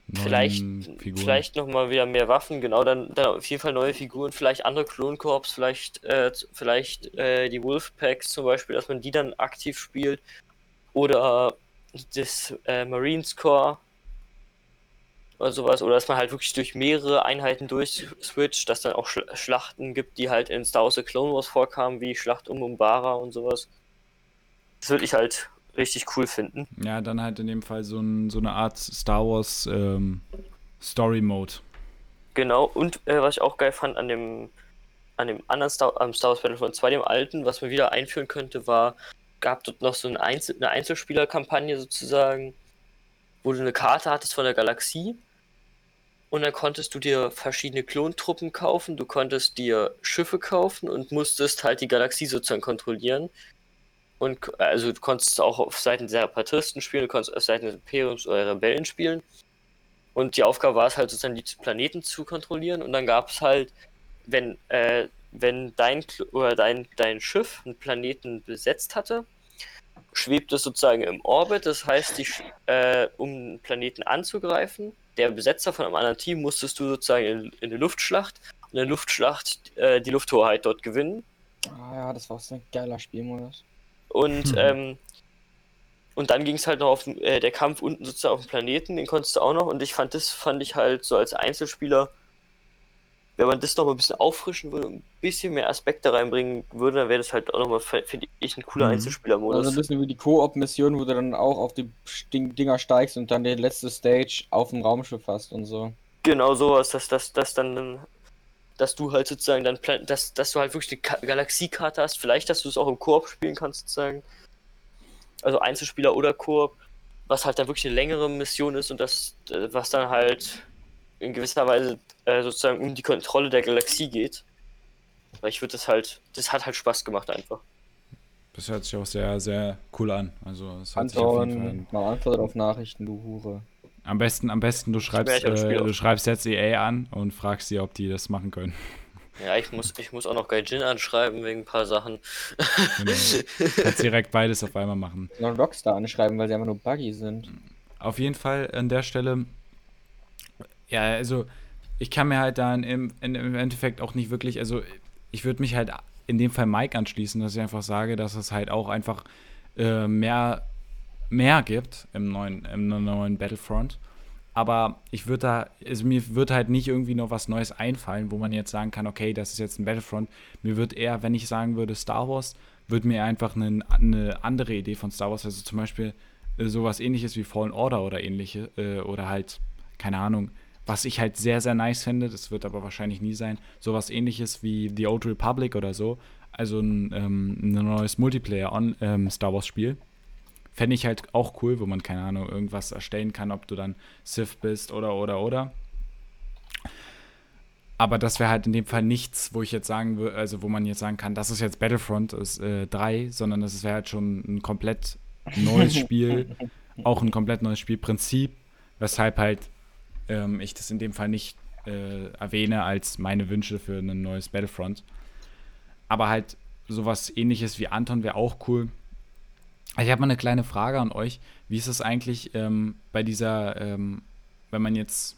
Neuen vielleicht, Figuren. vielleicht nochmal wieder mehr Waffen, genau, dann, dann auf jeden Fall neue Figuren, vielleicht andere Klonkorps, vielleicht, äh, vielleicht äh, die Wolfpacks zum Beispiel, dass man die dann aktiv spielt. Oder das äh, Marines Corps oder sowas, oder dass man halt wirklich durch mehrere Einheiten durchswitcht, dass dann auch Schl Schlachten gibt, die halt in Star Wars The Clone Wars vorkamen, wie Schlacht um Umbara und sowas. Das würde ich halt richtig cool finden. Ja, dann halt in dem Fall so, ein, so eine Art Star Wars ähm, Story Mode. Genau, und äh, was ich auch geil fand an dem, an dem anderen Star, am Star Wars Battlefront 2, dem alten, was man wieder einführen könnte, war, gab dort noch so eine, Einzel eine Einzelspielerkampagne sozusagen, wo du eine Karte hattest von der Galaxie und dann konntest du dir verschiedene Klontruppen kaufen, du konntest dir Schiffe kaufen und musstest halt die Galaxie sozusagen kontrollieren. Und also du konntest auch auf Seiten der Separatisten spielen, du konntest auf Seiten des Imperiums oder Rebellen spielen. Und die Aufgabe war es halt sozusagen, die Planeten zu kontrollieren. Und dann gab es halt, wenn, äh, wenn dein oder dein, dein Schiff einen Planeten besetzt hatte, schwebt es sozusagen im Orbit. Das heißt, die, äh, um einen Planeten anzugreifen, der Besetzer von einem anderen Team, musstest du sozusagen in, in eine Luftschlacht, in der Luftschlacht äh, die Lufthoheit dort gewinnen. Ah ja, das war so ein geiler Spielmodus. Und, Mhm. ähm, und dann ging es halt noch auf den- äh, der Kampf unten sozusagen auf dem Planeten, den konntest du auch noch. Und ich fand, das fand ich halt so als Einzelspieler, wenn man das noch mal ein bisschen auffrischen würde, ein bisschen mehr Aspekte reinbringen würde, dann wäre das halt auch nochmal, finde ich, ein cooler Mhm. Einzelspielermodus. Also ein bisschen wie die Koop-Mission, wo du dann auch auf die Ding- Dinger steigst und dann die letzte Stage auf dem Raumschiff hast und so. Genau sowas, dass, dass, dass dann, dass du halt sozusagen dann, dass, dass du halt wirklich eine Ka Galaxiekarte hast, vielleicht, dass du es auch im Koop spielen kannst, sozusagen. Also Einzelspieler oder Koop, was halt dann wirklich eine längere Mission ist und das, äh, was dann halt in gewisser Weise äh, sozusagen um die Kontrolle der Galaxie geht. Weil ich würde das halt, das hat halt Spaß gemacht einfach. Das hört sich auch sehr, sehr cool an. Also es hört sich auf jeden Fall mal antwortet auf Nachrichten, du Hure. Am besten, am besten du schreibst, äh, du schreibst jetzt EA an und fragst sie, ob die das machen können. Ja, ich muss, ich muss auch noch Gaijin anschreiben wegen ein paar Sachen. Genau. Kannst direkt beides auf einmal machen. Noch Rockstar anschreiben, weil sie einfach nur buggy sind. Auf jeden Fall an der Stelle, ja, also ich kann mir halt dann im, im Endeffekt auch nicht wirklich, also ich würde mich halt in dem Fall Mike anschließen, dass ich einfach sage, dass es halt auch einfach äh, mehr, mehr gibt im neuen, im neuen Battlefront. Aber ich würde da, also mir wird halt nicht irgendwie noch was Neues einfallen, wo man jetzt sagen kann, okay, das ist jetzt ein Battlefront. Mir wird eher, wenn ich sagen würde Star Wars, würde mir einfach eine, eine andere Idee von Star Wars, also zum Beispiel äh, sowas ähnliches wie Fallen Order oder ähnliche, äh, oder halt, keine Ahnung, was ich halt sehr, sehr nice finde, das wird aber wahrscheinlich nie sein, sowas ähnliches wie The Old Republic oder so. Also ein, ähm, ein neues Multiplayer-Star Wars-Spiel. Fände ich halt auch cool, wo man, keine Ahnung, irgendwas erstellen kann, ob du dann Sith bist oder, oder, oder. Aber das wäre halt in dem Fall nichts, wo ich jetzt sagen würde, also wo man jetzt sagen kann, das ist jetzt Battlefront ist, äh, 3, sondern das wäre halt schon ein komplett neues Spiel, auch ein komplett neues Spielprinzip, weshalb halt ähm, ich das in dem Fall nicht äh, erwähne als meine Wünsche für ein neues Battlefront. Aber halt sowas ähnliches wie Anton wäre auch cool. Ich habe mal eine kleine Frage an euch. Wie ist es eigentlich ähm, bei dieser, ähm, wenn man jetzt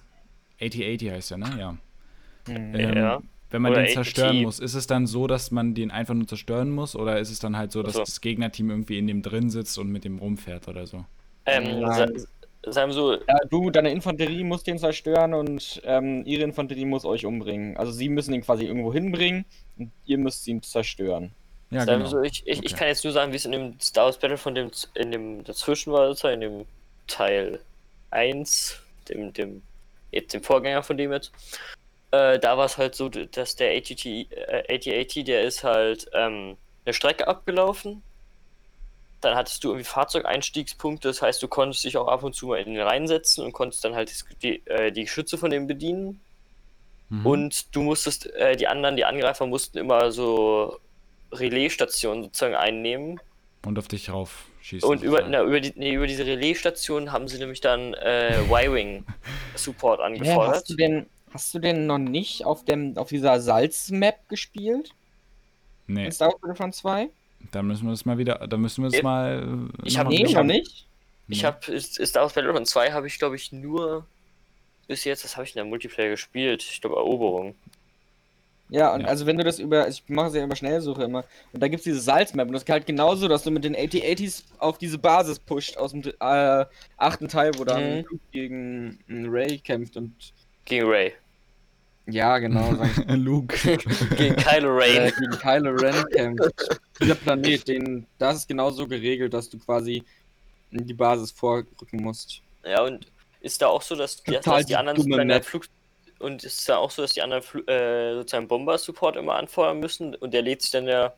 8080 heißt ja, ne? Ja. Mhm. Ähm, Ja. Wenn man Oder den zerstören ATT. muss, ist es dann so, dass man den einfach nur zerstören muss oder ist es dann halt so, dass Ach so. das Gegnerteam irgendwie in dem drin sitzt und mit dem rumfährt oder so? Ähm. Sagen wir so, Ja, du, deine Infanterie muss den zerstören und ähm, ihre Infanterie muss euch umbringen. Also sie müssen ihn quasi irgendwo hinbringen und ihr müsst ihn zerstören. Ja, sagen genau. so ich, ich, ich Okay. kann jetzt nur sagen, wie es in dem Star Wars Battlefront dem, in dem dazwischen war, sozusagen, in dem Teil 1, dem, dem, jetzt dem Vorgänger von dem jetzt. Äh, da war es halt so, dass der ATT, äh, AT-AT, der ist halt ähm, eine Strecke abgelaufen. Dann hattest du irgendwie Fahrzeugeinstiegspunkte, das heißt, du konntest dich auch ab und zu mal in den reinsetzen und konntest dann halt die, äh, die Geschütze von dem bedienen. Mhm. Und du musstest, äh, die anderen, die Angreifer mussten immer so Relaisstationen sozusagen einnehmen. und auf dich rauf schießen. Und über, na, über, die, nee, über diese Relaisstation haben sie nämlich dann äh, Y-Wing-Support Ja, angefordert. hast du denn, hast du denn noch nicht auf dem, auf dieser Salz-Map gespielt? nee, In Star Wars Battlefront 2? Da müssen wir das mal wieder, da müssen wir das Nee, mal. äh, ich noch hab- mal Nee, ich noch hab- nicht. Ich habe ist, ist Star Wars Battlefront 2 habe ich glaube ich nur bis jetzt, das habe ich in der Multiplayer gespielt. Ich glaube Eroberung. Ja, und Ja. also wenn du das über, ich mache es ja über Schnellsuche immer, und da gibt es diese Salzmap und das ist halt genauso, dass du mit den AT-80s auf diese Basis pusht aus dem äh, achten Teil, wo dann Mhm. Gegen äh, Ray kämpft und Gegen Ray. Ja, genau, sag ich, Luke. Gegen Kylo äh, Ren. gegen Kylo Ren kämpft. Dieser Planet, den, das ist genauso geregelt, dass du quasi in die Basis vorrücken musst. Ja, und ist da auch so, dass die, dass die die anderen Map. Flug und ist da auch so, dass die anderen Flu äh, sozusagen Bomber-Support immer anfordern müssen und der lädt sich dann ja.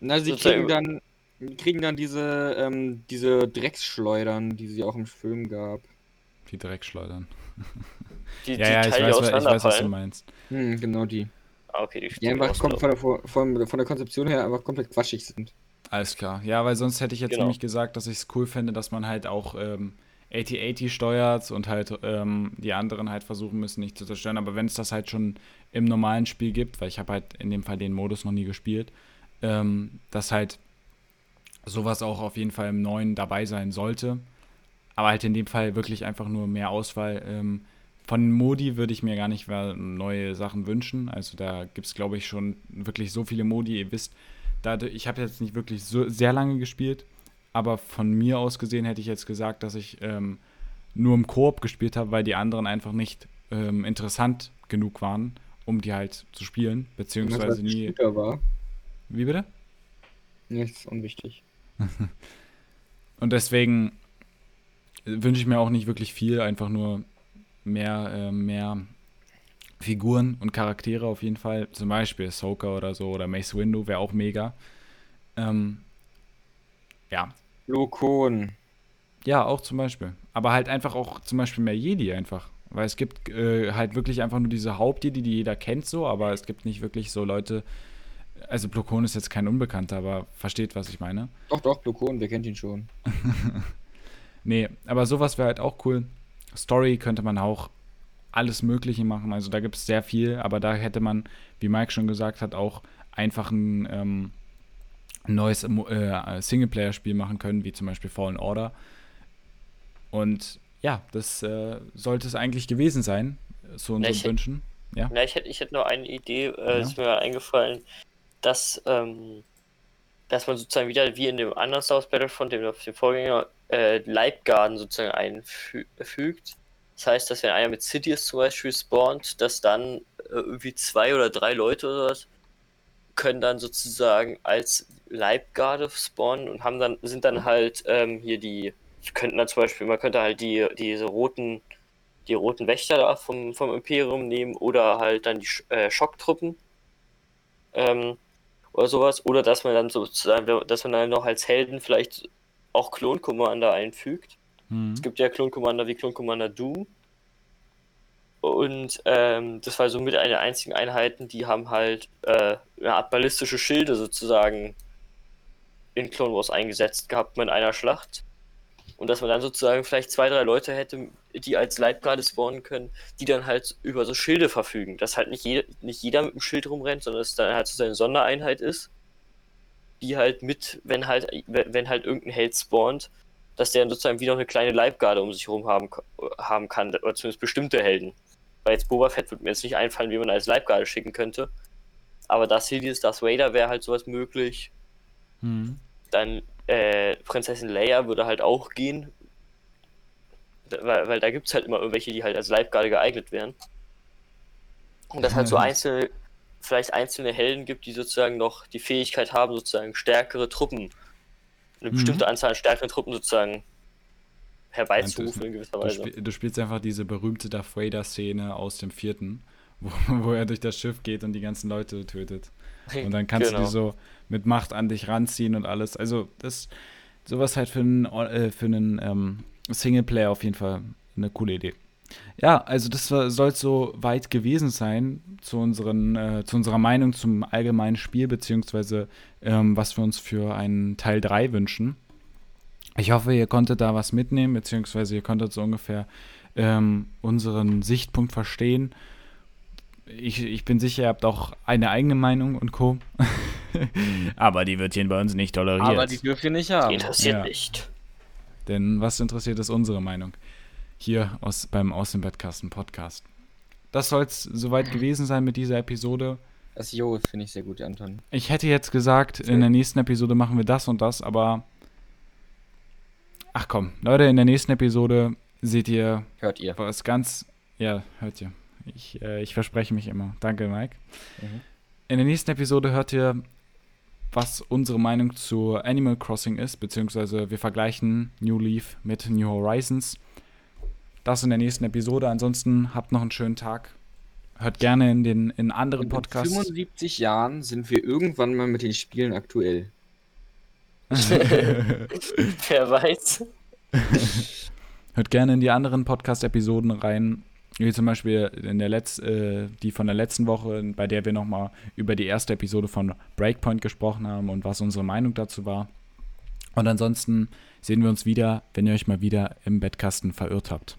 Na, sie kriegen dann, kriegen dann diese, ähm, diese Drecksschleudern, die sie auch im Film gab. Die Dreckschleudern. Die, Ja, die ja, ich Teile weiß, ich weiß, was du meinst. Hm, genau die. Ah, okay, die Die einfach kom- auseinander. von der, von, von der Konzeption her einfach komplett quatschig sind. Alles klar. Ja, weil sonst hätte ich jetzt Genau. nämlich gesagt, dass ich es cool fände, dass man halt auch ähm, 8080 steuert und halt ähm, die anderen halt versuchen müssen, nicht zu zerstören. Aber wenn es das halt schon im normalen Spiel gibt, weil ich habe halt in dem Fall den Modus noch nie gespielt, ähm, dass halt sowas auch auf jeden Fall im neuen dabei sein sollte. Aber halt in dem Fall wirklich einfach nur mehr Auswahl. Ähm, von Modi würde ich mir gar nicht neue Sachen wünschen. Also da gibt es, glaube ich, schon wirklich so viele Modi. Ihr wisst, dadurch, ich habe jetzt nicht wirklich so sehr lange gespielt, aber von mir aus gesehen hätte ich jetzt gesagt, dass ich ähm, nur im Koop gespielt habe, weil die anderen einfach nicht ähm, interessant genug waren, um die halt zu spielen, beziehungsweise nie. Shooter war. Wie bitte? Nichts unwichtig. Und deswegen wünsche ich mir auch nicht wirklich viel, einfach nur mehr, äh, mehr Figuren und Charaktere auf jeden Fall. Zum Beispiel Ahsoka oder so oder Mace Windu wäre auch mega. Ähm, ja, Lokon. Ja, auch zum Beispiel. Aber halt einfach auch zum Beispiel mehr Jedi einfach. Weil es gibt äh, halt wirklich einfach nur diese Hauptjedi, die jeder kennt so, aber es gibt nicht wirklich so Leute. Also Plokon ist jetzt kein Unbekannter, aber versteht, was ich meine. Doch, doch, Lokon, wer kennt ihn schon. Nee, aber sowas wäre halt auch cool. Story könnte man auch alles Mögliche machen. Also da gibt es sehr viel, aber da hätte man, wie Mike schon gesagt hat, auch einfach ein ähm, neues äh, Singleplayer-Spiel machen können, wie zum Beispiel Fallen Order. Und ja, das äh, sollte es eigentlich gewesen sein, zu unseren ich- Wünschen. Ja. Ja, ich hätte, ich hätte noch eine Idee, äh, Ja. ist mir eingefallen, dass, ähm, dass man sozusagen wieder wie in dem anderen Star Wars Battlefront, dem, dem Vorgänger, äh, Leibgarden sozusagen einfügt. Das heißt, dass wenn einer mit Sidious zum Beispiel spawnt, dass dann äh, irgendwie zwei oder drei Leute oder was können dann sozusagen als Leibgarde spawnen und haben dann, sind dann halt ähm, hier die, könnten dann zum Beispiel, man könnte halt die, diese roten die roten Wächter da vom, vom Imperium nehmen oder halt dann die äh, Schocktruppen. Ähm, oder sowas. Oder dass man dann sozusagen, dass man dann noch als Helden vielleicht auch Klon Commander einfügt. Mhm. Es gibt ja Klon Commander wie Klon Commander Du. Und ähm, das war somit eine der einzigen Einheiten, die haben halt äh, eine Art ballistische Schilde sozusagen in Clone Wars eingesetzt gehabt mit einer Schlacht. Und dass man dann sozusagen vielleicht zwei, drei Leute hätte, die als Leibgarde spawnen können, die dann halt über so Schilde verfügen. Dass halt nicht, je, nicht jeder mit dem Schild rumrennt, sondern es dann halt so seine Sondereinheit ist, die halt mit, wenn halt, wenn halt irgendein Held spawnt, dass der dann sozusagen wieder eine kleine Leibgarde um sich herum haben, haben kann, oder zumindest bestimmte Helden. Weil jetzt Boba Fett wird mir jetzt nicht einfallen, wie man als Leibgarde schicken könnte. Aber das Sidious, Darth Vader wäre halt sowas möglich. Hm. Dann äh, Prinzessin Leia würde halt auch gehen. Weil, weil da gibt es halt immer irgendwelche, die halt als Leibgarde geeignet wären. Und dass halt so einzelne, vielleicht einzelne Helden gibt, die sozusagen noch die Fähigkeit haben, sozusagen stärkere Truppen, eine mhm. bestimmte Anzahl an stärkeren Truppen sozusagen herbeizurufen in gewisser Weise. Du, spiel, du, spielst einfach diese berühmte Darth Vader-Szene aus dem vierten, wo, wo, er durch das Schiff geht und die ganzen Leute tötet. Und dann kannst genau. du die so mit Macht an dich ranziehen und alles. Also das sowas halt für einen, äh, für einen ähm, Singleplayer auf jeden Fall eine coole Idee. Ja, also das soll so weit gewesen sein zu, unseren, äh, zu unserer Meinung zum allgemeinen Spiel, beziehungsweise ähm, was wir uns für einen Teil 3 wünschen. Ich hoffe, ihr konntet da was mitnehmen, beziehungsweise ihr konntet so ungefähr ähm, unseren Sichtpunkt verstehen. Ich, ich bin sicher, ihr habt auch eine eigene Meinung und Co. Aber die wird hier bei uns nicht toleriert. Aber die dürft ihr nicht haben. Die interessiert ja. nicht. Denn was interessiert ist unsere Meinung? Hier aus, beim Aus dem Bettkasten Podcast. Das soll es soweit gewesen sein mit dieser Episode. Das Jo finde ich sehr gut, Anton. Ich hätte jetzt gesagt, in der nächsten Episode machen wir das und das, aber Ach komm, Leute, in der nächsten Episode seht ihr. Hört ihr. Was ganz. Ja, hört ihr. Ich, äh, ich verspreche mich immer. Danke, Mike. Mhm. In der nächsten Episode hört ihr, was unsere Meinung zu Animal Crossing ist, beziehungsweise wir vergleichen New Leaf mit New Horizons. Das in der nächsten Episode. Ansonsten habt noch einen schönen Tag. Hört gerne in den in anderen Podcasts. In 75 Jahren sind wir irgendwann mal mit den Spielen aktuell. Wer weiß. Hört gerne in die anderen Podcast-Episoden rein. Wie zum Beispiel in der Letz äh, die von der letzten Woche, bei der wir nochmal über die erste Episode von Breakpoint gesprochen haben und was unsere Meinung dazu war. Und ansonsten sehen wir uns wieder, wenn ihr euch mal wieder im Bettkasten verirrt habt.